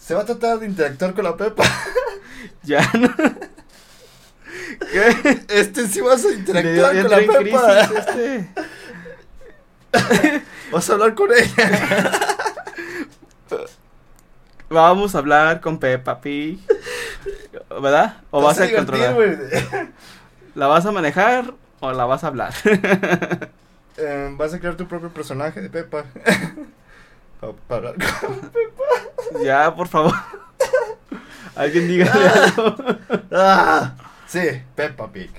Se va a tratar de interactuar con la Pepa. [laughs] ya no. ¿Qué? Este sí vas a interactuar con la Pepa. este. [laughs] Vas a hablar con ella. [laughs] Vamos a hablar con Peppa Pig. ¿Verdad? ¿O vas, a, controlar? ¿La vas a manejar o la vas a hablar? Eh, vas a crear tu propio personaje de Peppa. Para hablar con [laughs] Peppa. Ya, por favor. [laughs] Alguien diga algo. Ah, sí, Peppa Pig.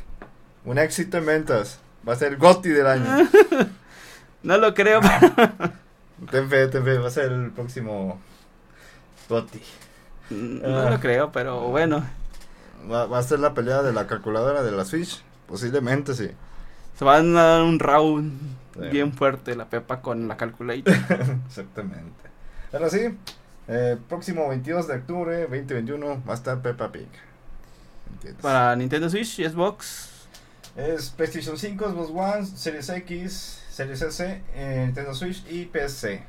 Un éxito en ventas. Va a ser el GOTI del año. [laughs] No lo creo. ten fe, ten fe. Va a ser el próximo GOTI. No lo ah. creo, pero bueno. Va, a ser la pelea de la calculadora de la Switch. Posiblemente sí. Se van a dar un round bien fuerte la Pepa con la calculator. [laughs] Exactamente. Ahora sí, eh, próximo 22 de octubre 2021 va a estar Peppa Pig. ¿entiendes? Para Nintendo Switch y Xbox. Es PlayStation 5, Xbox One, Series X, Series S, eh, Nintendo Switch y PC.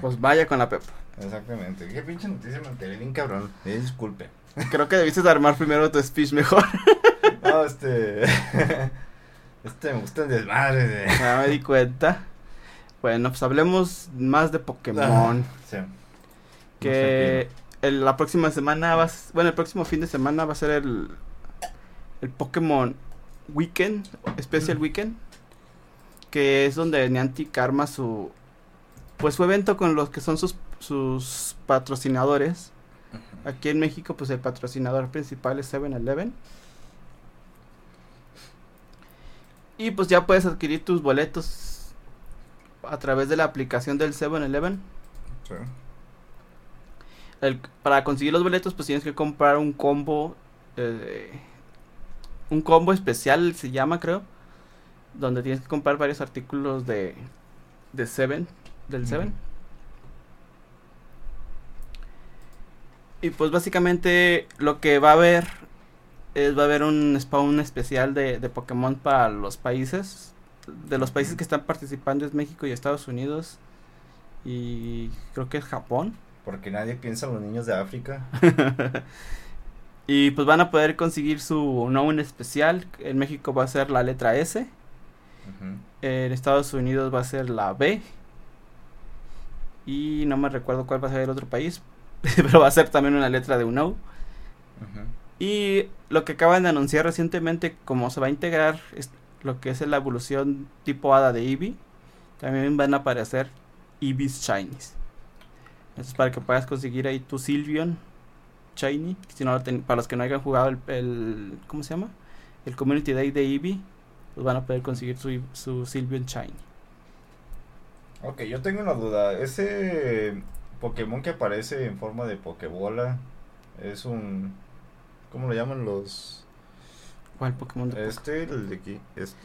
Pues vaya con la Pepa. Exactamente. Qué pinche noticia me enteré bien cabrón. Eh, disculpe. Creo que debiste de armar primero tu speech mejor. [laughs] No, este. [laughs] este me gusta el desmadre de. ya me di cuenta. Bueno, pues hablemos más de Pokémon. Sí. que el- la próxima semana va a bueno el próximo fin de semana va a ser el el Pokémon Weekend Special Weekend que es donde Niantic arma su pues su evento con los que son sus sus patrocinadores aquí en México pues el patrocinador principal es 7-Eleven y pues ya puedes adquirir tus boletos a través de la aplicación del 7-Eleven Sí. el- para conseguir los boletos pues tienes que comprar un combo eh, un combo especial se llama creo donde tienes que comprar varios artículos de de Seven del Ujú. Seven y pues básicamente lo que va a haber es va a haber un spawn especial de, de Pokémon para los países de los países que están participando es México y Estados Unidos y creo que es Japón Porque nadie piensa en los niños de África. [laughs] y pues van a poder conseguir su no en especial. En México va a ser la letra S. En Estados Unidos va a ser la B. Y no me recuerdo cuál va a ser el otro país. [laughs] Pero va a ser también una letra de un no. Ujú. Y lo que acaban de anunciar recientemente, como se va a integrar es lo que es la evolución tipo hada de Eevee, también van a aparecer Eevee's Shinies. Eso es para que puedas conseguir ahí tu Sylveon Shiny. Si no, para los que no hayan jugado el, el- ¿Cómo se llama? El Community Day de Eevee, pues van a poder conseguir su, su Sylveon Shiny. Ok, yo tengo una duda. Ese Pokémon que aparece en forma de Pokébola es un. ¿Cómo lo llaman los.? ¿Cuál Pokémon de Este, el de aquí. Este,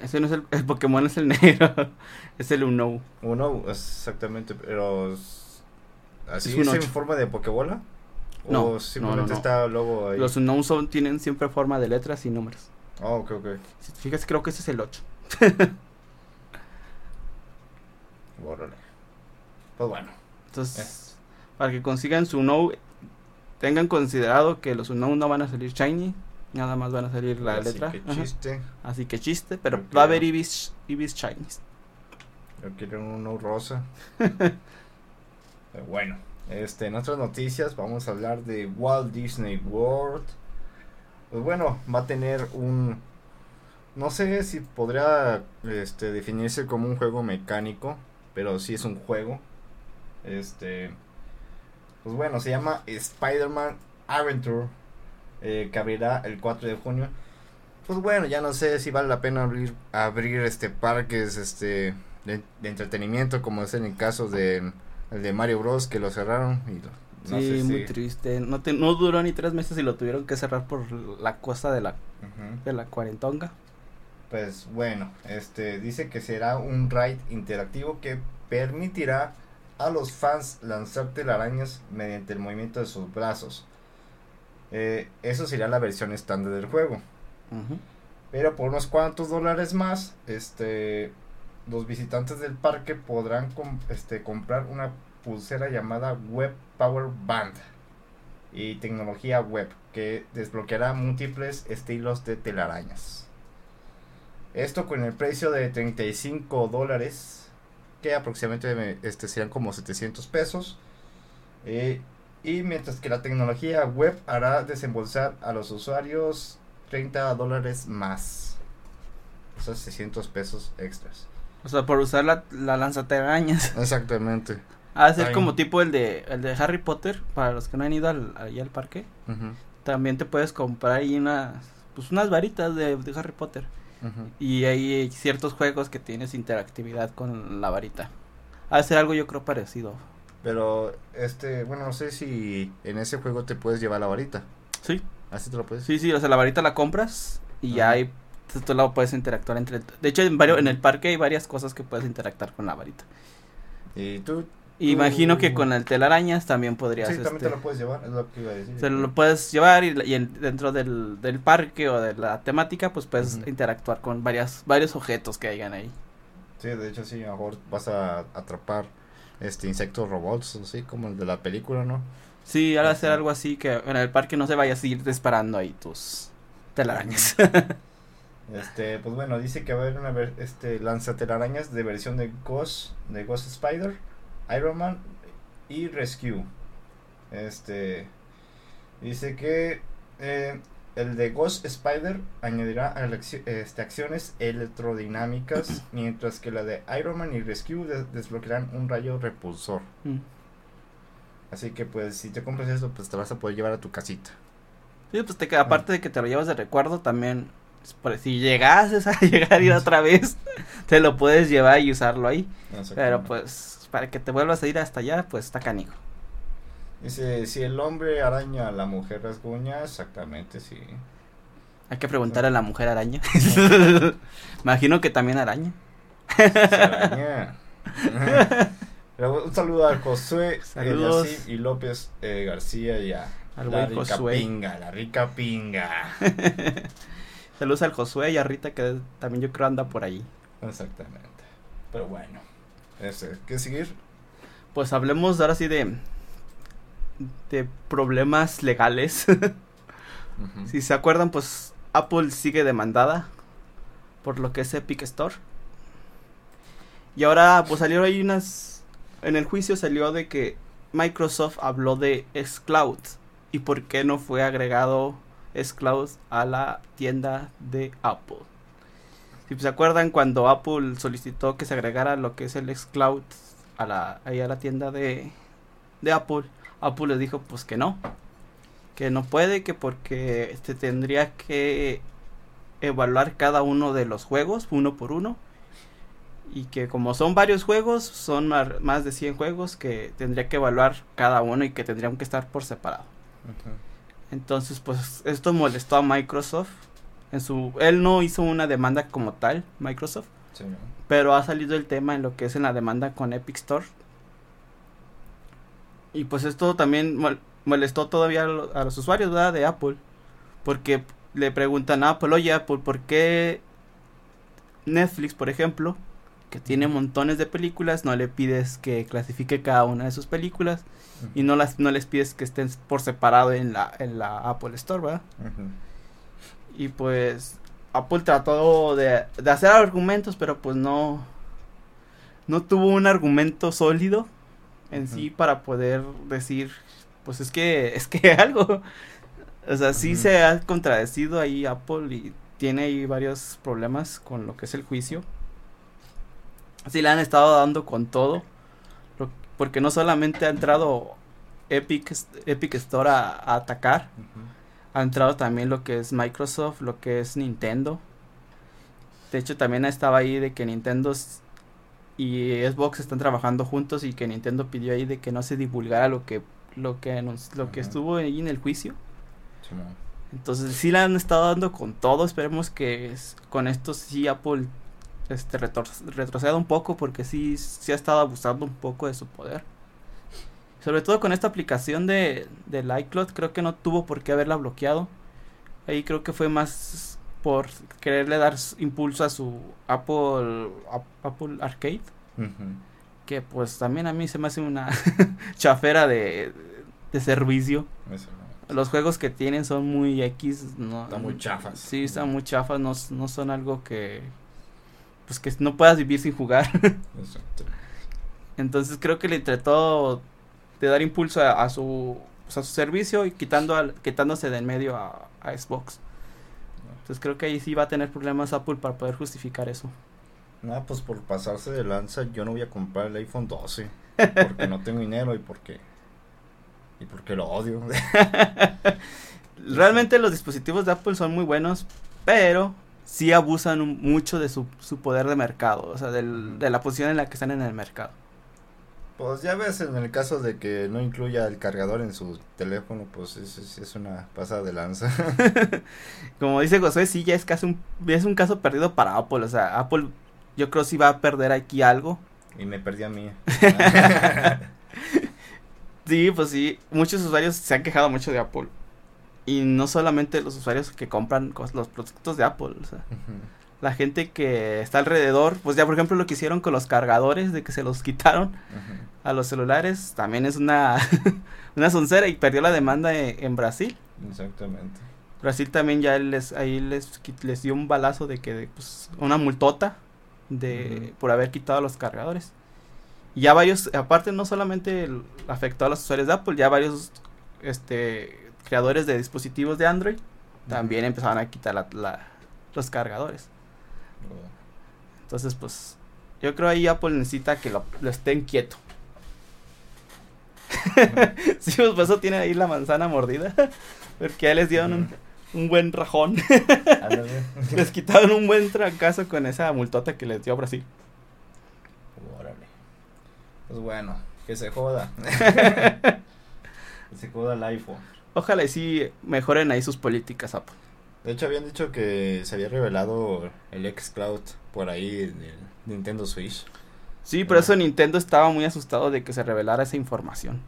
Ese no es el, el Pokémon, es el [laughs] negro. es el Uno. uno, exactamente, pero. ¿Así Es es, en forma de Pokébola? ¿O no, simplemente no, no. está luego ahí? Los Unknown son, tienen siempre forma de letras y números. Ah, ok, ok. Si te fijas, creo que ese es el 8. [laughs] Órale. Pues bueno. Entonces, para que consigan su no, tengan considerado que los no no van a salir shiny, nada más van a salir la así letra. que chiste. Así que chiste, pero va a haber Ibis, Ibis shinies. Yo quiero uno rosa. [laughs] Pero bueno, este, en otras noticias vamos a hablar de Walt Disney World. Pues bueno, va a tener un... No sé si podría este, definirse como un juego mecánico, pero sí es un juego. Este... Pues bueno, se llama Spider-Man Adventure, eh, que abrirá el 4 de junio. Pues bueno, ya no sé si vale la pena abrir, abrir este parques este de, de entretenimiento como es en el caso de el de Mario Bros que lo cerraron y lo- no sí, muy si- triste. No, te- no duró ni tres meses y lo tuvieron que cerrar por la cosa de la, de la cuarentonga. Pues bueno, este dice que será un ride interactivo que permitirá a los fans lanzar telarañas mediante el movimiento de sus brazos. Eh, eso sería la versión estándar del juego. Pero por unos cuantos dólares más, este, los visitantes del parque podrán com- este, comprar una pulsera llamada Web Power Band y tecnología web que desbloqueará múltiples estilos de telarañas. Esto con el precio de 35 dólares, que aproximadamente este, serían como 700 pesos. Eh, y mientras que la tecnología web hará desembolsar a los usuarios 30 dólares más. Esos 600 pesos extras. O sea, por usar la, la lanzatelarañas. [laughs] Exactamente. Ha de ser como tipo el de, el de Harry Potter, para los que no han ido al, al parque. También te puedes comprar ahí unas, pues unas varitas de, de Harry Potter. Y hay ciertos juegos que tienes interactividad con la varita. Ha de ser algo yo creo parecido. Pero, este, bueno, no sé si en ese juego te puedes llevar la varita. Sí, Así te lo puedes. sí, sí, o sea, la varita la compras y ya hay, tú tú la puedes interactuar entre... De hecho, en, varios, en el parque hay varias cosas que puedes interactuar con la varita. ¿Y tú Imagino que con el telarañas también podrías. Sí, también este, te lo puedes llevar, es lo que iba a decir. Se lo puedes llevar y, y en- dentro del, del parque o de la temática, pues puedes interactuar con varias, varios objetos que hayan ahí. Sí, de hecho sí, a lo mejor vas a atrapar este insectos robots, así como el de la película, ¿no? Sí, ahora hacer algo así que en el parque no se vayas a ir disparando ahí tus telarañas. [laughs] Este, pues bueno, dice que va a haber una ver- este lanzatelarañas de versión de Ghost, de Ghost Spider, Iron Man y Rescue. Este dice que eh, el de Ghost Spider añadirá este, acciones electrodinámicas, [coughs] mientras que la de Iron Man y Rescue des- desbloquearán un rayo repulsor. Mm. Así que pues si te compras eso, pues te vas a poder llevar a tu casita. Sí, pues te aparte de que te lo llevas de recuerdo, también pues, por- si llegases a [laughs] llegar a ir otra vez, te lo puedes llevar y usarlo ahí. Pero pues para que te vuelvas a ir hasta allá, pues está canijo. Dice, si el hombre araña a la mujer rasguña, exactamente, sí. Hay que preguntar a la mujer araña. [laughs] Imagino que también araña. Araña. [laughs] Un saludo a Josué y López eh, García y a Al la rica Josué. pinga, la rica pinga. [laughs] Saludos al Josué y a Rita que también yo creo anda por ahí. Exactamente. Pero bueno, este, ¿qué seguir? Pues hablemos ahora sí de de problemas legales. [laughs] Si se acuerdan, pues Apple sigue demandada por lo que es Epic Store. Y ahora pues salieron ahí unas en el juicio salió de que Microsoft habló de xCloud y por qué no fue agregado xCloud a la tienda de Apple. Si se acuerdan cuando Apple solicitó que se agregara lo que es el xCloud a la ahí a la tienda de de Apple, Apple le dijo pues que no, que no puede, que porque se tendría que evaluar cada uno de los juegos uno por uno y que como son varios juegos, son mar- más de 100 juegos que tendría que evaluar cada uno y que tendrían que estar por separado. Entonces, pues esto molestó a Microsoft. En su él no hizo una demanda como tal, Microsoft, pero ha salido el tema en lo que es en la demanda con Epic Store. Y pues esto también mol- molestó todavía a, lo- a los usuarios ¿verdad? de Apple. Porque le preguntan a Apple, oye Apple, ¿por qué Netflix, por ejemplo, que tiene montones de películas, no le pides que clasifique cada una de sus películas y no las no les pides que estén por separado en la en la Apple Store, ¿verdad? Y pues Apple trató de, de hacer argumentos, pero pues no no tuvo un argumento sólido en sí para poder decir, pues es que [laughs] es que algo o sea, sí se ha contradecido ahí Apple y tiene ahí varios problemas con lo que es el juicio. Sí le han estado dando con todo, lo- porque no solamente ha entrado Epic, Epic Store a- a atacar. Ha entrado también lo que es Microsoft, lo que es Nintendo. De hecho, también estaba ahí de que Nintendo y Xbox están trabajando juntos y que Nintendo pidió ahí de que no se divulgara lo que lo que lo que estuvo ahí en el juicio. Entonces sí la han estado dando con todo. Esperemos que es- con esto sí Apple este retor- retroceda un poco porque sí, sí ha estado abusando un poco de su poder. Sobre todo con esta aplicación de del iCloud, creo que no tuvo por qué haberla bloqueado. Ahí creo que fue más por quererle dar impulso a su Apple Apple Arcade, que pues también a mí se me hace una [laughs] chafera de, de servicio. Los juegos que tienen son muy X, no, Están muy chafas. Sí, están muy chafas, no, no son algo que pues que no puedas vivir sin jugar. [laughs] Exacto. Entonces creo que le trató de dar impulso a, a su pues, a su servicio y quitando al, quitándose de en medio a, a Xbox. Entonces creo que ahí sí va a tener problemas Apple para poder justificar eso. Nada, pues por pasarse de lanza, yo no voy a comprar el iPhone 12. Porque no tengo dinero y porque. Y porque lo odio. [laughs] Realmente los dispositivos de Apple son muy buenos, pero sí abusan mucho de su, su poder de mercado, o sea, del- de la posición en la que están en el mercado. Pues ya ves, en el caso de que no incluya el cargador en su teléfono, pues es, es, es una pasada de lanza. [laughs] Como dice Josué, sí, ya es casi un, ya es un caso perdido para Apple. O sea, Apple yo creo sí va a perder aquí algo. Y me perdí a mí. [laughs] sí, pues sí, muchos usuarios se han quejado mucho de Apple. Y no solamente los usuarios que compran los productos de Apple, o sea, la gente que está alrededor, pues ya por ejemplo lo que hicieron con los cargadores, de que se los [laughs] quitaron a los celulares, también es una, [laughs] una soncera y perdió la demanda en, en Brasil. Exactamente. Brasil también ya les ahí les, les dio un balazo de que pues una multota de por haber quitado los cargadores. Y ya varios, aparte no solamente afectó a los usuarios de Apple, ya varios este creadores de dispositivos de Android también empezaron a quitar la, los cargadores. Entonces, pues yo creo ahí Apple necesita que lo, estén quieto. [laughs] sí, pues por eso tiene ahí la manzana mordida. [laughs] Porque ya les dieron un, un buen rajón. [laughs] les quitaron un buen trancazo con esa multota que les dio Brasil. Órale. Pues bueno, que se joda. que se joda el iPhone. Ojalá y sí mejoren ahí sus políticas, Apple. De hecho, habían dicho que se había revelado el xCloud por ahí en el Nintendo Switch. Sí, por eso Nintendo estaba muy asustado de que se revelara esa información.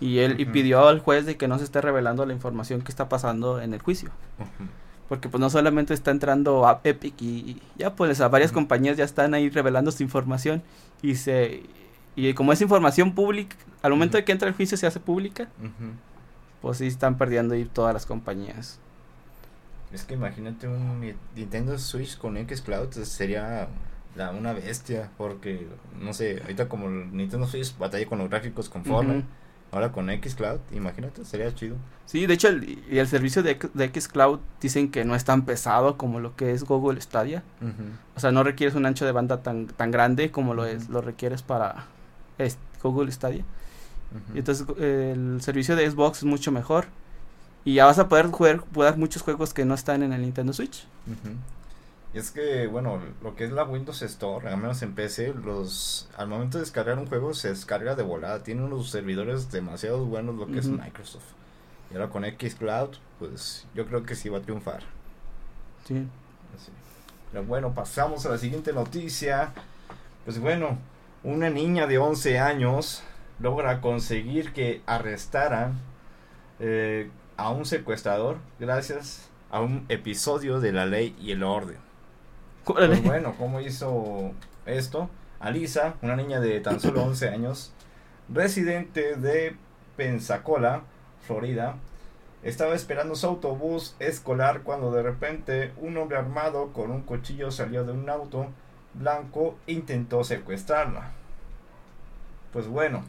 Y él y pidió al juez de que no se esté revelando la información que está pasando en el juicio. Porque pues no solamente está entrando a Epic y, ya pues a varias compañías ya están ahí revelando su información y se y como es información pública, al momento de que entra el juicio se hace pública. Pues sí están perdiendo ahí todas las compañías. Es que imagínate un Nintendo Switch con Xcloud pues, sería la, una bestia porque no sé, ahorita como el Nintendo Switch batalla con los gráficos conforme. Ahora con Xcloud, imagínate, sería chido. Sí, de hecho, el, y el servicio de, de Xcloud dicen que no es tan pesado como lo que es Google Stadia. O sea, no requieres un ancho de banda tan, tan grande como lo es lo requieres para Google Stadia. y entonces el servicio de Xbox es mucho mejor. Y ya vas a poder jugar, jugar muchos juegos que no están en el Nintendo Switch. Y es que, bueno, lo que es la Windows Store, al menos en PC, los al momento de descargar un juego se descarga de volada. Tiene unos servidores demasiado buenos lo que es Microsoft. Y ahora con Xcloud, pues yo creo que sí va a triunfar. Sí. Pero bueno, pasamos a la siguiente noticia. Pues bueno, una niña de 11 años logra conseguir que arrestaran eh, a un secuestrador gracias a un episodio de La Ley y el Orden. Pues bueno, ¿cómo hizo esto? Alisa, una niña de tan solo [coughs] 11 años, residente de Pensacola, Florida, estaba esperando su autobús escolar cuando de repente un hombre armado con un cuchillo salió de un auto blanco e intentó secuestrarla. Pues bueno,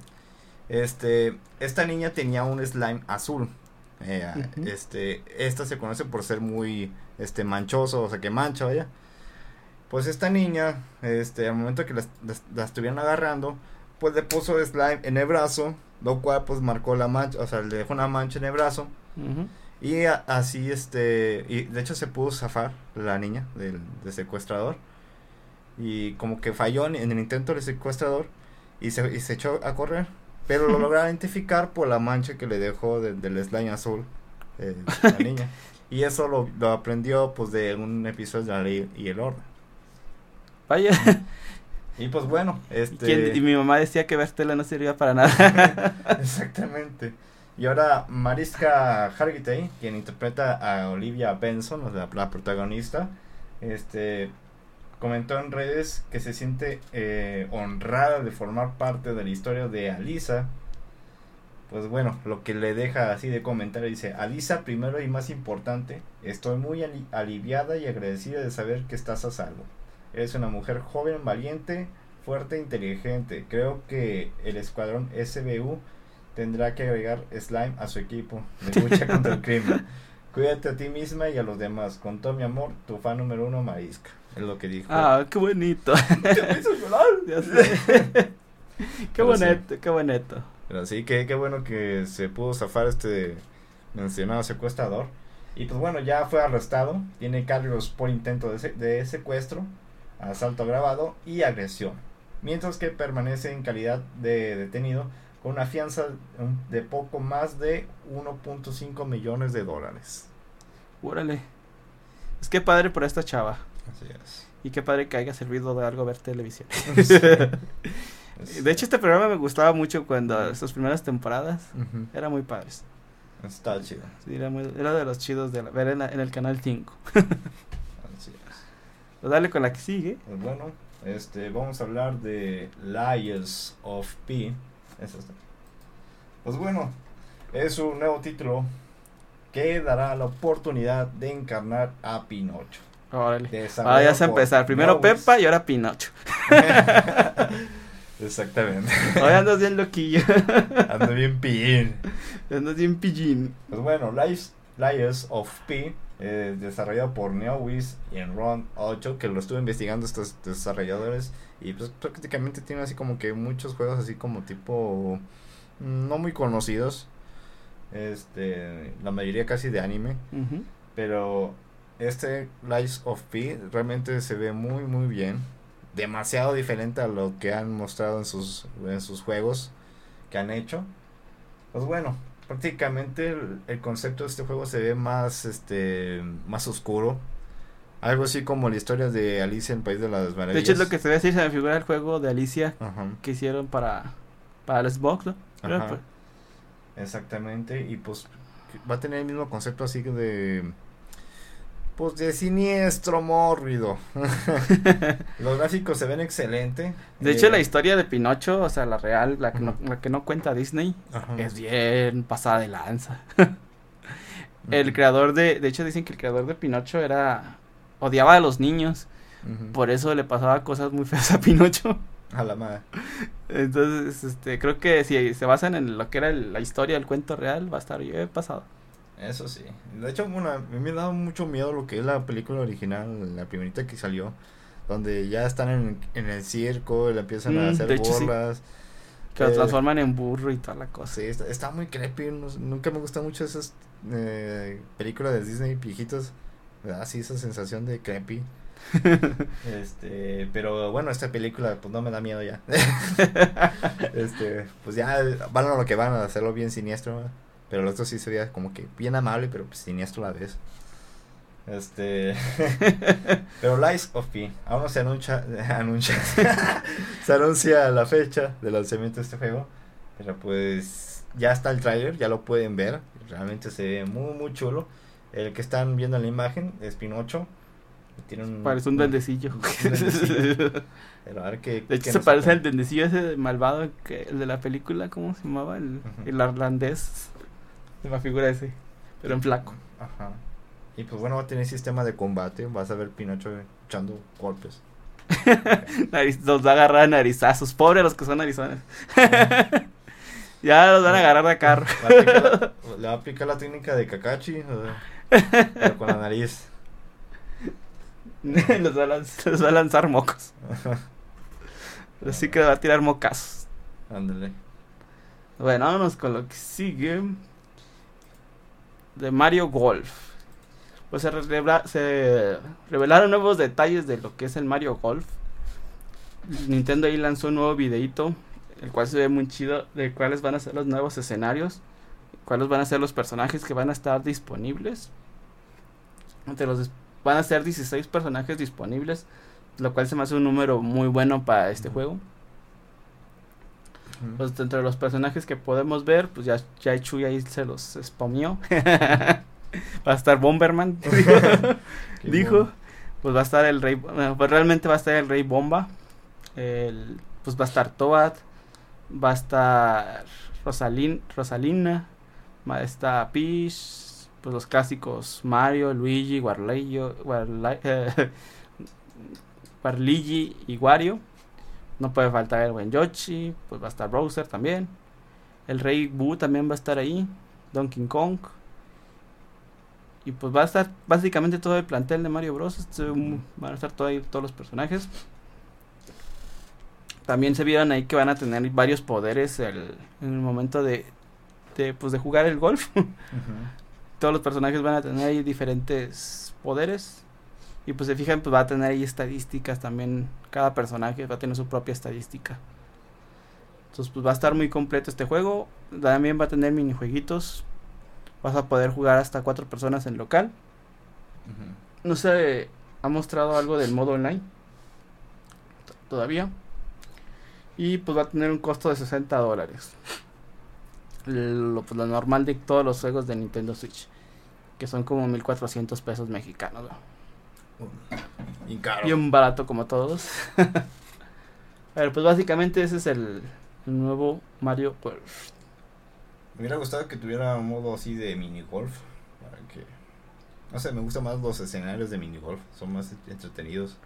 este, esta niña tenía un slime azul. Eh, este, esta se conoce por ser muy, este, manchoso, o sea que mancha, vaya. Pues esta niña, este, al momento que la, estuvieron agarrando, pues le puso slime en el brazo, lo cual pues marcó la mancha, o sea, le dejó una mancha en el brazo. Y así, este, y de hecho se pudo zafar la niña del, secuestrador. Y como que falló en, el intento del secuestrador y se, y se echó a correr. Pero lo lograron identificar por la mancha que le dejó del slime azul eh, la [laughs] niña. Y eso lo, lo, aprendió pues de un episodio de la ley y el orden. Vaya. [laughs] Y pues bueno, este... Y mi mamá decía que Bertela no servía para nada. [laughs] Exactamente. Y ahora Mariska Hargitay, quien interpreta a Olivia Benson, la, la protagonista, este comentó en redes que se siente eh, honrada de formar parte de la historia de Alisa. Pues bueno, lo que le deja así de comentario dice, Alisa primero y más importante, estoy muy aliviada y agradecida de saber que estás a salvo. Eres una mujer joven, valiente, fuerte e inteligente. Creo que el escuadrón SBU tendrá que agregar Slime a su equipo de lucha contra el crimen. [laughs] Cuídate a ti misma y a los demás. Con todo mi amor, tu fan número uno, Marisca. Es lo que dijo. Ah, qué bonito. [laughs] [laughs] qué bonito, qué bonito. Pero sí, qué, qué bueno que se pudo zafar este mencionado secuestrador. Y pues bueno, ya fue arrestado. Tiene cargos por intento de, de secuestro asalto agravado y agresión, mientras que permanece en calidad de detenido con una fianza de poco más de 1.5 millones de dólares. Órale. Es que padre por esta chava. Así es. Y qué padre que haya servido de algo ver televisión. [laughs] Sí. De hecho, este programa me gustaba mucho cuando sus primeras temporadas Ujú. era muy padres. Está chido. Sí, era, muy- era de los chidos de la- ver en, la- en el canal 5. Así es. Pues [laughs] dale con la que sigue. Pues bueno, este, vamos a hablar de Liars of P. Es. Pues bueno, es un nuevo título que dará la oportunidad de encarnar a Pinocho. Órale. Ahora ya se por empezar. Primero Knowles. Pepa y ahora Pinocho. [laughs] Exactamente. Hoy andas bien loquillo. Ando bien pin. andas bien pillín. Pues bueno, Lies, Liars of P, eh, desarrollado por NeoWiz y Enron 8, que lo estuve investigando estos desarrolladores. Y pues prácticamente tiene así como que muchos juegos así como tipo mm, no muy conocidos. Este, la mayoría casi de anime. Pero este Lies of P realmente se ve muy muy bien. Demasiado diferente a lo que han mostrado en sus, en sus juegos que han hecho. Pues bueno, prácticamente el, el concepto de este juego se ve más este más oscuro. Algo así como la historia de Alicia en el País de las Maravillas. De hecho, es lo que se ve así, se me figura el juego de Alicia Ajá, que hicieron para, para el Xbox, ¿no? Ajá. exactamente. Y pues va a tener el mismo concepto así de... Pues de siniestro mórbido. [laughs] Los gráficos se ven excelente. De hecho, Eh, la historia de Pinocho, o sea, la real, la que, no, la que no cuenta Disney, es bien pasada de lanza. [laughs] El creador de, de hecho dicen que el creador de Pinocho era, odiaba a los niños, por eso le pasaba cosas muy feas a Pinocho. A la madre. Entonces, este, creo que si se basan en lo que era el- la historia, el cuento real, va a estar bien pasado. Eso sí. De hecho, bueno, a mí me da mucho miedo lo que es la película original, la primerita que salió, donde ya están en, en el circo, y le empiezan Mm, a hacer de hecho, sí. burlas. Que lo Eh, transforman en burro y toda la cosa. Sí, está, está muy creepy. no nunca me gustan mucho esas eh, películas de Disney da así esa sensación de creepy. [laughs] este, pero bueno, esta película pues no me da miedo ya. [laughs] [laughs] este, pues ya van a lo que van a hacerlo bien siniestro. Pero el otro sí sería como que bien amable, pero pues siniestro a la vez. Este, [laughs] pero Lies of P, aún no se anuncia, [laughs] anuncia [laughs] se anuncia la fecha de lanzamiento de este juego, pero pues ya está el tráiler, ya lo pueden ver, realmente se ve muy muy chulo. El que están viendo en la imagen es Pinocho, tiene un Parece un duendecillo. Pero a ver qué, De hecho, se parece al duendecillo ese malvado, que, el de la película, ¿cómo se llamaba? El irlandés. Se me figura ese, pero en flaco. Ajá. Y pues bueno, va a tener sistema de combate, vas a ver Pinocho echando golpes. [laughs] Nariz- los va a agarrar a narizazos. Pobres los que son narizones. [laughs] ya los van a agarrar de carro. Le va a aplicar la técnica de Kakashi, pero con la nariz. [laughs] los, va a lanzar, los va a lanzar mocos. Así que va a tirar mocazos. Ándale. Bueno, vámonos con lo que sigue. De Mario Golf. Pues se, revela- se revelaron nuevos detalles de lo que es el Mario Golf. Nintendo ahí lanzó un nuevo videito, el cual se ve muy chido, de cuáles van a ser los nuevos escenarios, cuáles van a ser los personajes que van a estar disponibles. Entre los van a ser 16 personajes disponibles, lo cual se me hace un número muy bueno para este juego. Pues entre los personajes que podemos ver, pues ya, ya Chuy ahí se los spameó. [laughs] va a estar Bomberman, [laughs] dijo. Pues va a estar el rey, bueno, pues realmente va a estar el rey Bomba. El, pues va a estar Toad. Va a estar Rosalín, Rosalina. Va a estar Peach. Pues los clásicos Mario, Luigi, Warleyo, Warla- [laughs] eh, Warligi y Wario. No puede faltar el buen Yoshi. Pues va a estar Bowser también. El rey Boo también va a estar ahí. Donkey Kong. Y pues va a estar básicamente todo el plantel de Mario Bros. Este, van a estar todo ahí, todos los personajes. También se vieron ahí que van a tener varios poderes el- en el momento de, de, pues, de jugar el golf. [laughs] Todos los personajes van a tener ahí diferentes poderes. Y pues se fijan, pues va a tener ahí estadísticas también. Cada personaje va a tener su propia estadística. Entonces pues va a estar muy completo este juego. También va a tener minijueguitos. Vas a poder jugar hasta cuatro personas en local. No sé ha mostrado algo del modo online. Todavía. Y pues va a tener un costo de 60 dólares. Lo, pues, lo normal de todos los juegos de Nintendo Switch. Que son como 1400 pesos mexicanos. ¿no? Y caro. Un barato como todos. [laughs] Pero pues básicamente ese es el, nuevo Mario Golf. Me hubiera gustado que tuviera un modo así de mini golf. Para que. No sé, me gustan más los escenarios de mini golf. Son más entretenidos.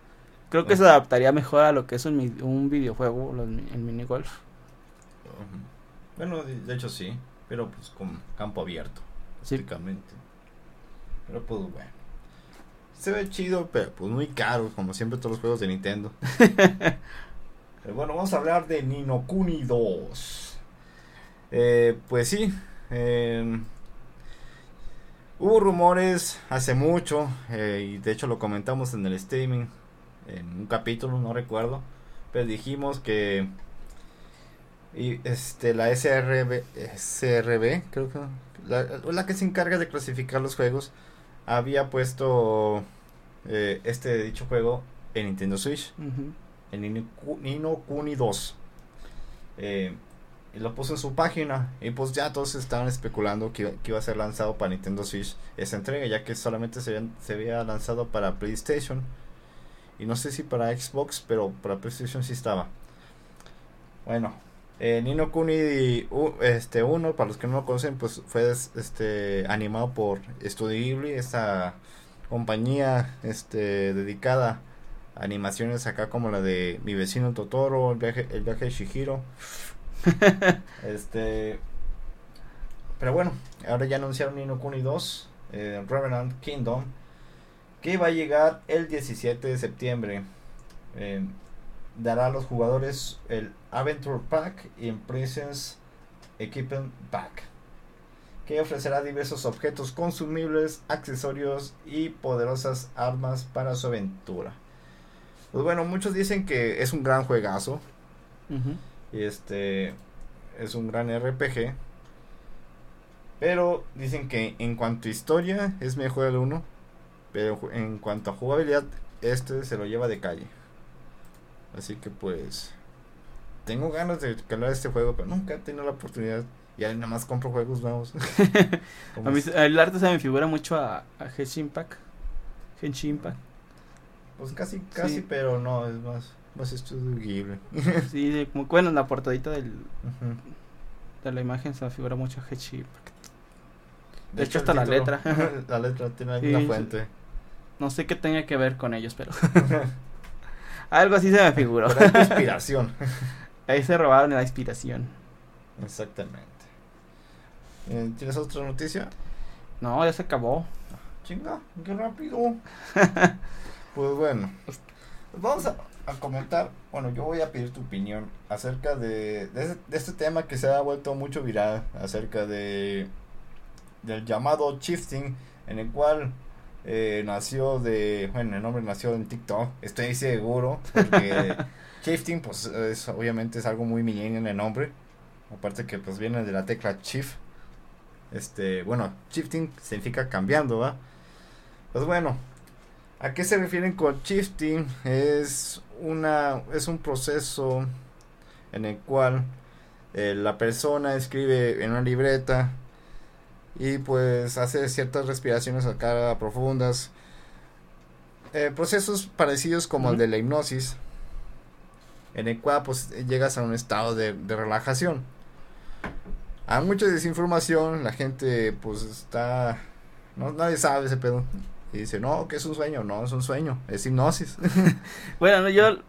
Creo que se adaptaría mejor a lo que es un, un videojuego, los el mini golf. Bueno, de, de hecho sí. Pero pues con campo abierto. Sí. Prácticamente. Pero pues bueno. Se ve chido, pero pues muy caro. Como siempre todos los juegos de Nintendo. [laughs] Pero bueno, vamos a hablar de Nino Kuni 2. Eh, pues sí. eh, hubo rumores hace mucho. eh, y de hecho lo comentamos en el streaming. En un capítulo, no recuerdo. Pero dijimos que. Y este, la SRB, SRB, creo que. La, la que se encarga de clasificar los juegos. Había puesto eh, este dicho juego en Nintendo Switch el Nino, Ku- Nino Kuni 2. Eh, y lo puso en su página. Y pues ya todos estaban especulando que, iba- que iba a ser lanzado para Nintendo Switch esa entrega, ya que solamente se, se había lanzado para PlayStation. Y no sé si para Xbox, pero para PlayStation sí estaba. Bueno, eh, Nino Kuni este 1, para los que no lo conocen, pues fue este animado por Studio Ghibli, esta compañía este dedicada a animaciones acá como la de Mi vecino Totoro, el viaje el viaje de Shihiro. [laughs] este pero bueno, ahora ya anunciaron Nino Kuni 2, eh, Revenant Kingdom, que va a llegar el 17 de septiembre. Eh, dará a los jugadores el Adventure Pack y Presence Equipment Pack, que ofrecerá diversos objetos consumibles, accesorios y poderosas armas para su aventura. Pues bueno, muchos dicen que es un gran juegazo, Ujú. y este es un gran RPG. Pero dicen que en cuanto a historia es mejor el 1. Pero en cuanto a jugabilidad, este se lo lleva de calle. Así que pues. Tengo ganas de hablar de este juego, pero nunca he tenido la oportunidad. Y ahí nada más compro juegos nuevos. [laughs] A mí el arte se me figura mucho a, a Genshin Impact. Genshin Impact. pues casi, casi, Sí. pero no, es más, más estudiable. [laughs] Sí, de- como bueno, en la portadita del, de la imagen se me figura mucho a Genshin Impact. De hecho, hecho, hasta la letra. [laughs] la letra tiene Sí, sí. fuente. No sé qué tenga que ver con ellos, pero algo así se me figuró. [laughs] Inspiración. Ahí se robaron la inspiración. Exactamente. Eh, ¿Tienes otra noticia? No, ya se acabó. Chinga, qué rápido. [laughs] pues bueno, vamos a, a comentar. Bueno, yo voy a pedir tu opinión acerca de, de, de este tema que se ha vuelto mucho viral. Acerca de del llamado shifting, en el cual eh, nació de. Bueno, el nombre nació en TikTok, estoy seguro. Porque [laughs] shifting, pues es, obviamente es algo muy millennial en el nombre. Aparte que pues viene de la tecla shift. Este, bueno, shifting significa cambiando, ¿va? Pues bueno, ¿a qué se refieren con shifting? Es una es un proceso en el cual eh, la persona escribe en una libreta y pues hace ciertas respiraciones acá profundas. Eh, procesos parecidos como el de la hipnosis, en el cual pues llegas a un estado de, de relajación. Hay mucha desinformación, la gente pues está... No, nadie sabe ese pedo. Y dice, no, que es un sueño. No, es un sueño, es hipnosis. [laughs] [laughs] Bueno, no, yo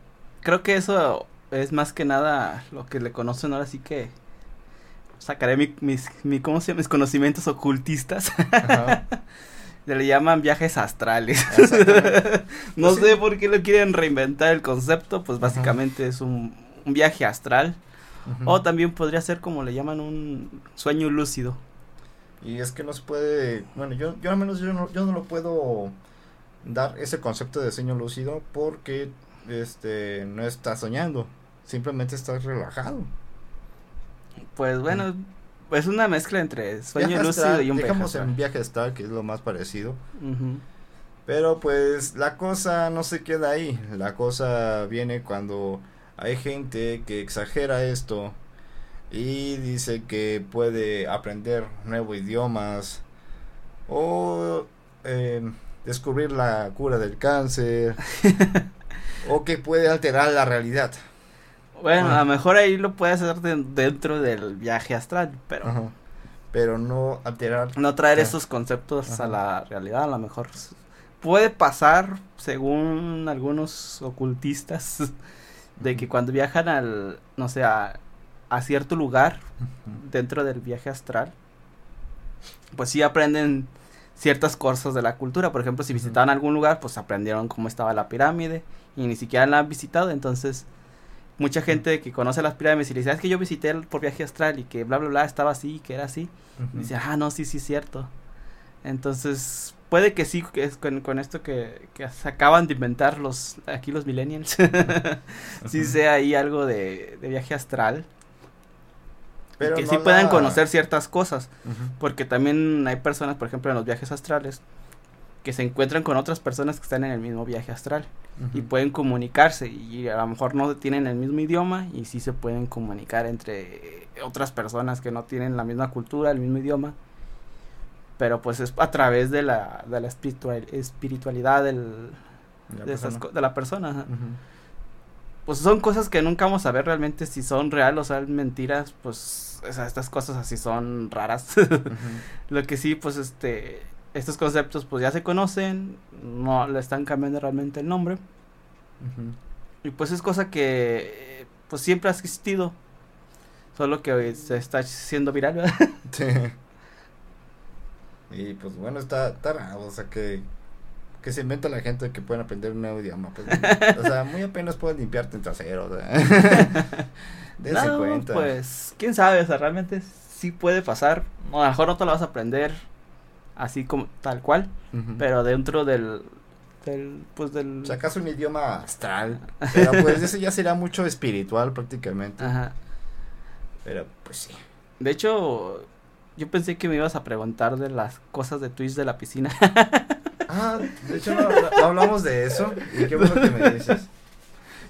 creo que eso es más que nada lo que le conocen ahora sí que sacaré mi, mis, mi, ¿cómo se llama? mis conocimientos ocultistas. Ajá. Se [laughs] le llaman viajes astrales. [laughs] No Pues sí. sé por qué lo quieren reinventar el concepto, pues Ajá. básicamente es un, un viaje astral. O también podría ser como le llaman un sueño lúcido. Y es que no se puede, bueno, yo, yo al menos yo no, yo no lo puedo dar ese concepto de sueño lúcido porque este no estás soñando, simplemente estás relajado. Pues bueno, es una mezcla entre sueño Viaje lúcido astral, y un viaje dejamos astral. en viaje astral, que es lo más parecido. Pero pues la cosa no se queda ahí, la cosa viene cuando hay gente que exagera esto y dice que puede aprender nuevos idiomas o em, descubrir la cura del cáncer [laughs] o que puede alterar la realidad. Bueno, a lo mejor ahí lo puede hacer dentro del viaje astral, pero... Pero no alterar... No traer esos conceptos a la realidad, a lo mejor puede pasar, según algunos ocultistas, [laughs] de que cuando viajan al, no sé, a, cierto lugar dentro del viaje astral, pues sí aprenden ciertas cosas de la cultura. Por ejemplo, si visitaban algún lugar, pues aprendieron cómo estaba la pirámide y ni siquiera la han visitado, entonces mucha gente que conoce las pirámides y le dice, ah, es que yo visité por viaje astral y que bla, bla, bla, estaba así, que era así. dice, ah, no, sí, sí, es cierto. Entonces, puede que sí, que es con, esto que, que, se acaban de inventar los, aquí los millennials, [laughs] sí sea ahí algo de, viaje astral. Pero que sí puedan conocer ciertas cosas, porque también hay personas, por ejemplo, en los viajes astrales, que se encuentran con otras personas que están en el mismo viaje astral y pueden comunicarse y a lo mejor no tienen el mismo idioma y sí se pueden comunicar entre otras personas que no tienen la misma cultura, el mismo idioma pero pues es a través de la, de la espiritual, espiritualidad del, de, Esas, de, la persona. Pues son cosas que nunca vamos a ver realmente si son reales o son mentiras, pues estas cosas así son raras. [laughs] Lo que sí, pues este, estos conceptos pues ya se conocen, no le están cambiando realmente el nombre. Y pues es cosa que pues siempre ha existido, solo que hoy se está haciendo viral. [laughs] Sí. Y pues bueno, está, está raro, o sea que, que se inventa la gente que pueden aprender un nuevo idioma. Pues, o sea, muy apenas pueden limpiarte en trasero. O sea. [laughs] no, cuenta. Pues, quién sabe, o sea, realmente sí puede pasar. a lo mejor no te lo vas a aprender así como tal cual, pero dentro del, del, pues del... O sea, acaso un idioma astral, [laughs] pero pues ese ya será mucho espiritual prácticamente. Ajá. Pero pues sí. De hecho, yo pensé que me ibas a preguntar de las cosas de Twitch de la piscina. [laughs] ah, de hecho no, hablamos de eso. ¿Y qué bueno que me dices? [laughs]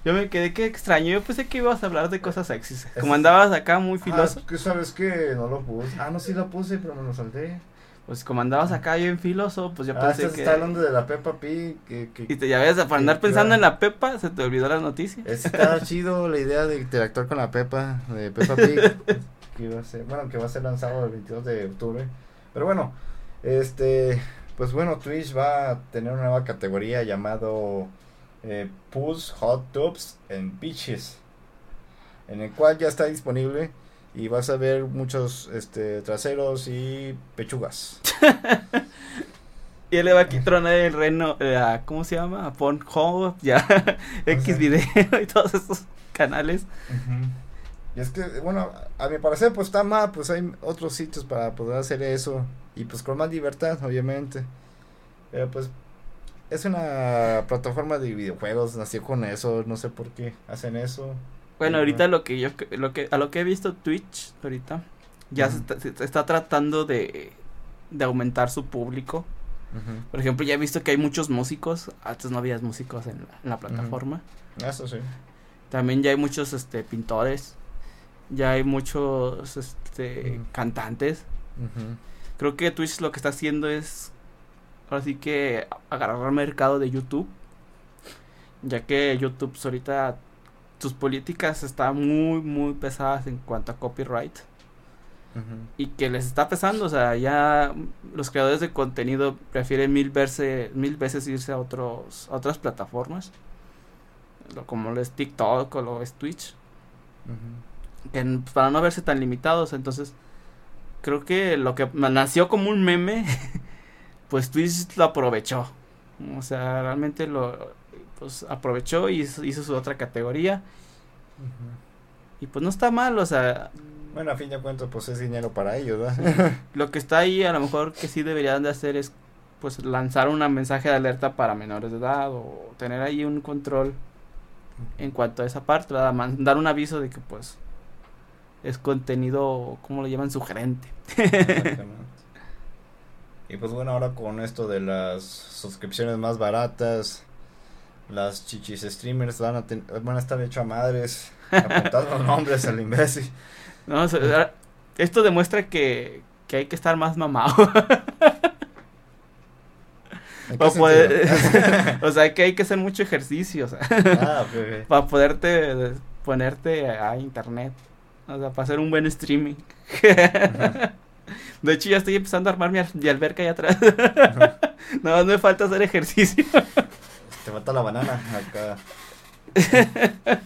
Yo me quedé que extraño. Yo pensé que ibas a hablar de cosas sexys. Como andabas acá muy ah, filoso. Ah, que sabes que no lo puse. Ah, no, sí lo puse, pero me lo salté. Pues como andabas acá bien filoso, pues yo ah, pensé que... está hablando de la Peppa Pig. Que, y te ya ves, para andar pensando en la Peppa, se te olvidó la noticia. Está [laughs] chido la idea de interactuar con la Peppa, de Peppa Pig. [laughs] que iba a ser, bueno, que va a ser lanzado el 22 de octubre. Pero bueno, este, pues bueno, Twitch va a tener una nueva categoría llamado eh, Hot Tubs and Beaches, en el cual ya está disponible y vas a ver muchos este traseros y pechugas. [laughs] Y él le va a quitar el reno, eh, ¿cómo se llama? A Pornhub, ya, [laughs] X video y todos esos canales. Y es que, bueno, a mi parecer, pues está mal, pues hay otros sitios para poder hacer eso. Y pues con más libertad, obviamente. Pero pues es una plataforma de videojuegos, nació con eso, no sé por qué hacen eso. Bueno, ahorita lo que yo, lo que, a lo que he visto Twitch, ahorita, ya se, está, tratando de, de aumentar su público. Por ejemplo, ya he visto que hay muchos músicos, antes no había músicos en la, plataforma. Eso sí. También ya hay muchos este pintores ya hay muchos este, cantantes. Creo que Twitch lo que está haciendo es, así que agarrar el mercado de YouTube, ya que YouTube pues, ahorita sus políticas están muy, muy pesadas en cuanto a copyright. Y que les está pesando, o sea, ya los creadores de contenido prefieren mil, verse, mil veces irse a, otros, a otras plataformas, como lo es TikTok o lo es Twitch que para no verse tan limitados, entonces creo que lo que nació como un meme, [laughs] pues Twitch lo aprovechó. O sea, realmente lo pues aprovechó y hizo, su otra categoría. Y pues no está mal, o sea, bueno, a fin de cuentas, pues es dinero para ellos, [laughs] Lo que está ahí, a lo mejor que sí deberían de hacer es, pues, lanzar un mensaje de alerta para menores de edad o tener ahí un control en cuanto a esa parte, dar un aviso de que, pues, es contenido, ¿cómo lo llaman? Sugerente. [laughs] Y pues bueno, ahora con esto de las suscripciones más baratas, las chichis streamers van a, ten- van a estar hecho a madres, apuntando [laughs] nombres al imbécil. No, o sea, esto demuestra que, que hay que estar más mamado. [laughs] [laughs] O sea, que hay que hacer mucho ejercicio, o sea, ah, para poderte ponerte a internet. O sea, para hacer un buen streaming. De hecho, ya estoy empezando a armar mi, al- mi alberca allá atrás. Nada más me falta hacer ejercicio. Te falta la banana acá. [laughs]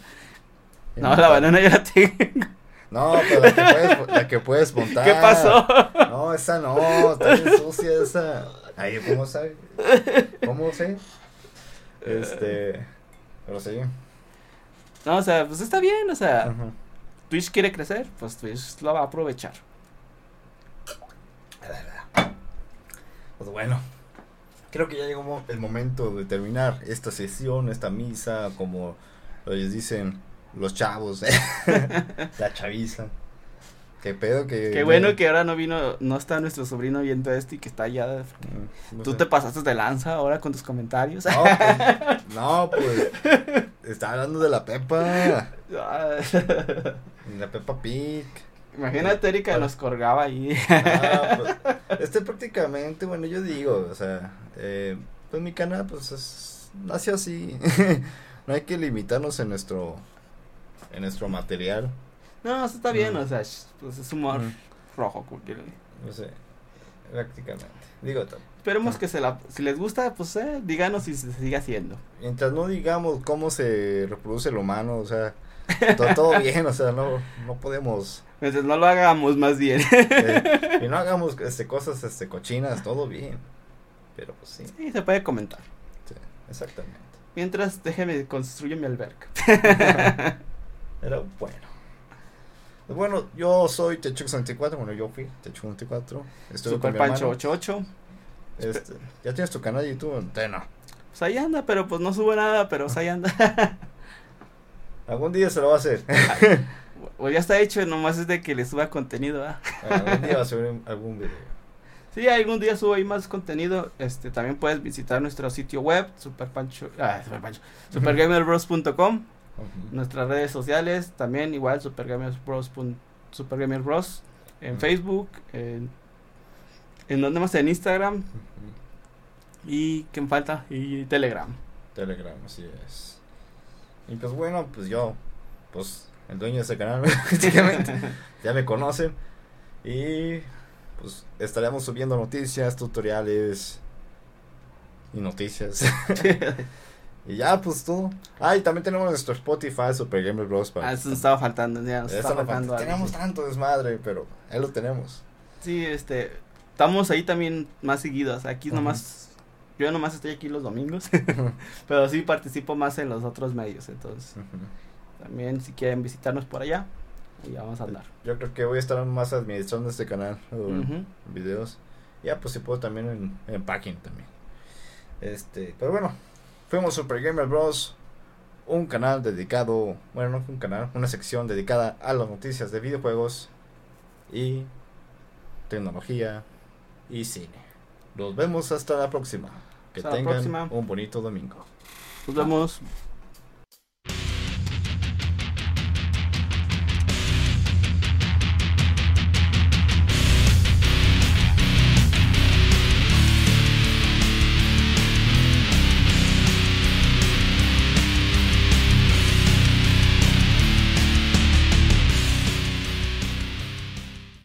No, la banana ya la tengo. No, pero la que puedes, la que puedes montar. [laughs] ¿Qué pasó? No, esa no, está bien sucia esa. Ay, ¿cómo sabe? ¿Cómo sé? Este, pero sí. No, o sea, pues está bien, o sea. Twitch quiere crecer, pues Twitch lo va a aprovechar. Pues bueno, creo que ya llegó el momento de terminar esta sesión, esta misa, como les dicen los chavos, [laughs] la chaviza. Qué pedo que... Qué bueno que ahora no vino, no está nuestro sobrino viendo esto y que está allá. Mm, no Tú sé. te pasaste de lanza ahora con tus comentarios. No, pues, [laughs] no, pues, está hablando de la Pepa, la Pepa Pig. Imagínate, Erika nos colgaba ahí. Ah, pues, este prácticamente, bueno, yo digo, o sea, eh, pues mi canal, pues, es, nació así. [laughs] no hay que limitarnos en nuestro, en nuestro material. No, eso está bien, o sea, pues es humor rojo. cualquier- No sé, prácticamente. Digo, Esperemos que se la, si les gusta, pues eh, díganos si se sigue haciendo. mientras no digamos cómo se reproduce el humano, o sea, to- todo, bien, o sea, no, no podemos, Mientras no lo hagamos más bien. eh, [laughs] y no hagamos este, cosas este, cochinas, todo bien. Pero pues sí, Sí, se puede comentar. sí, exactamente. Mientras déjeme construyo mi alberca. [laughs] Era bueno. Pues Bueno, yo soy Techux24, bueno, yo fui Techux24. Estuve Super con mi Pancho hermano. 88. Este, ya tienes tu canal de YouTube, no. Pues ahí anda, pero pues no sube nada, pero pues ahí anda. [laughs] Algún día se lo va a hacer. Pues ya está hecho, nomás es de que le suba contenido, ¿ah? Algún día va a subir algún video. Sí, algún día subo ahí más contenido. Este, también puedes visitar nuestro sitio web, superpancho, ah, superpancho, supergamerbros.com, Ujú. nuestras redes sociales, también igual supergamerbros, supergamerbros en Ujú. Facebook, en, en donde más en Instagram Ujú. y ¿qué falta? Y Telegram. Telegram, así es. Y pues bueno, pues yo, pues el dueño de este canal, [laughs] prácticamente, ya me conocen. Y pues estaremos subiendo noticias, tutoriales y noticias. [laughs] y ya, pues todo. Ah, y también tenemos nuestro Spotify, Super Gamer Bros. para- Ah, eso nos estaba faltando, ya nos estaba faltando Tenemos tanto desmadre, pero ahí lo tenemos. Sí, este, estamos ahí también más seguidos. Aquí nomás, yo nomás estoy aquí los domingos, [laughs] [laughs] pero sí participo más en los otros medios. Entonces, también si quieren visitarnos por allá, ya vamos a andar. Yo creo que voy a estar más administrando este canal, o videos. Ya, pues si puedo también en, en packing también. Este, pero bueno, fuimos Super Gamer Bros. Un canal dedicado, bueno, no un canal, una sección dedicada a las noticias de videojuegos y tecnología y cine. Nos vemos hasta la próxima. Que Hasta tengan un bonito domingo. Nos vemos.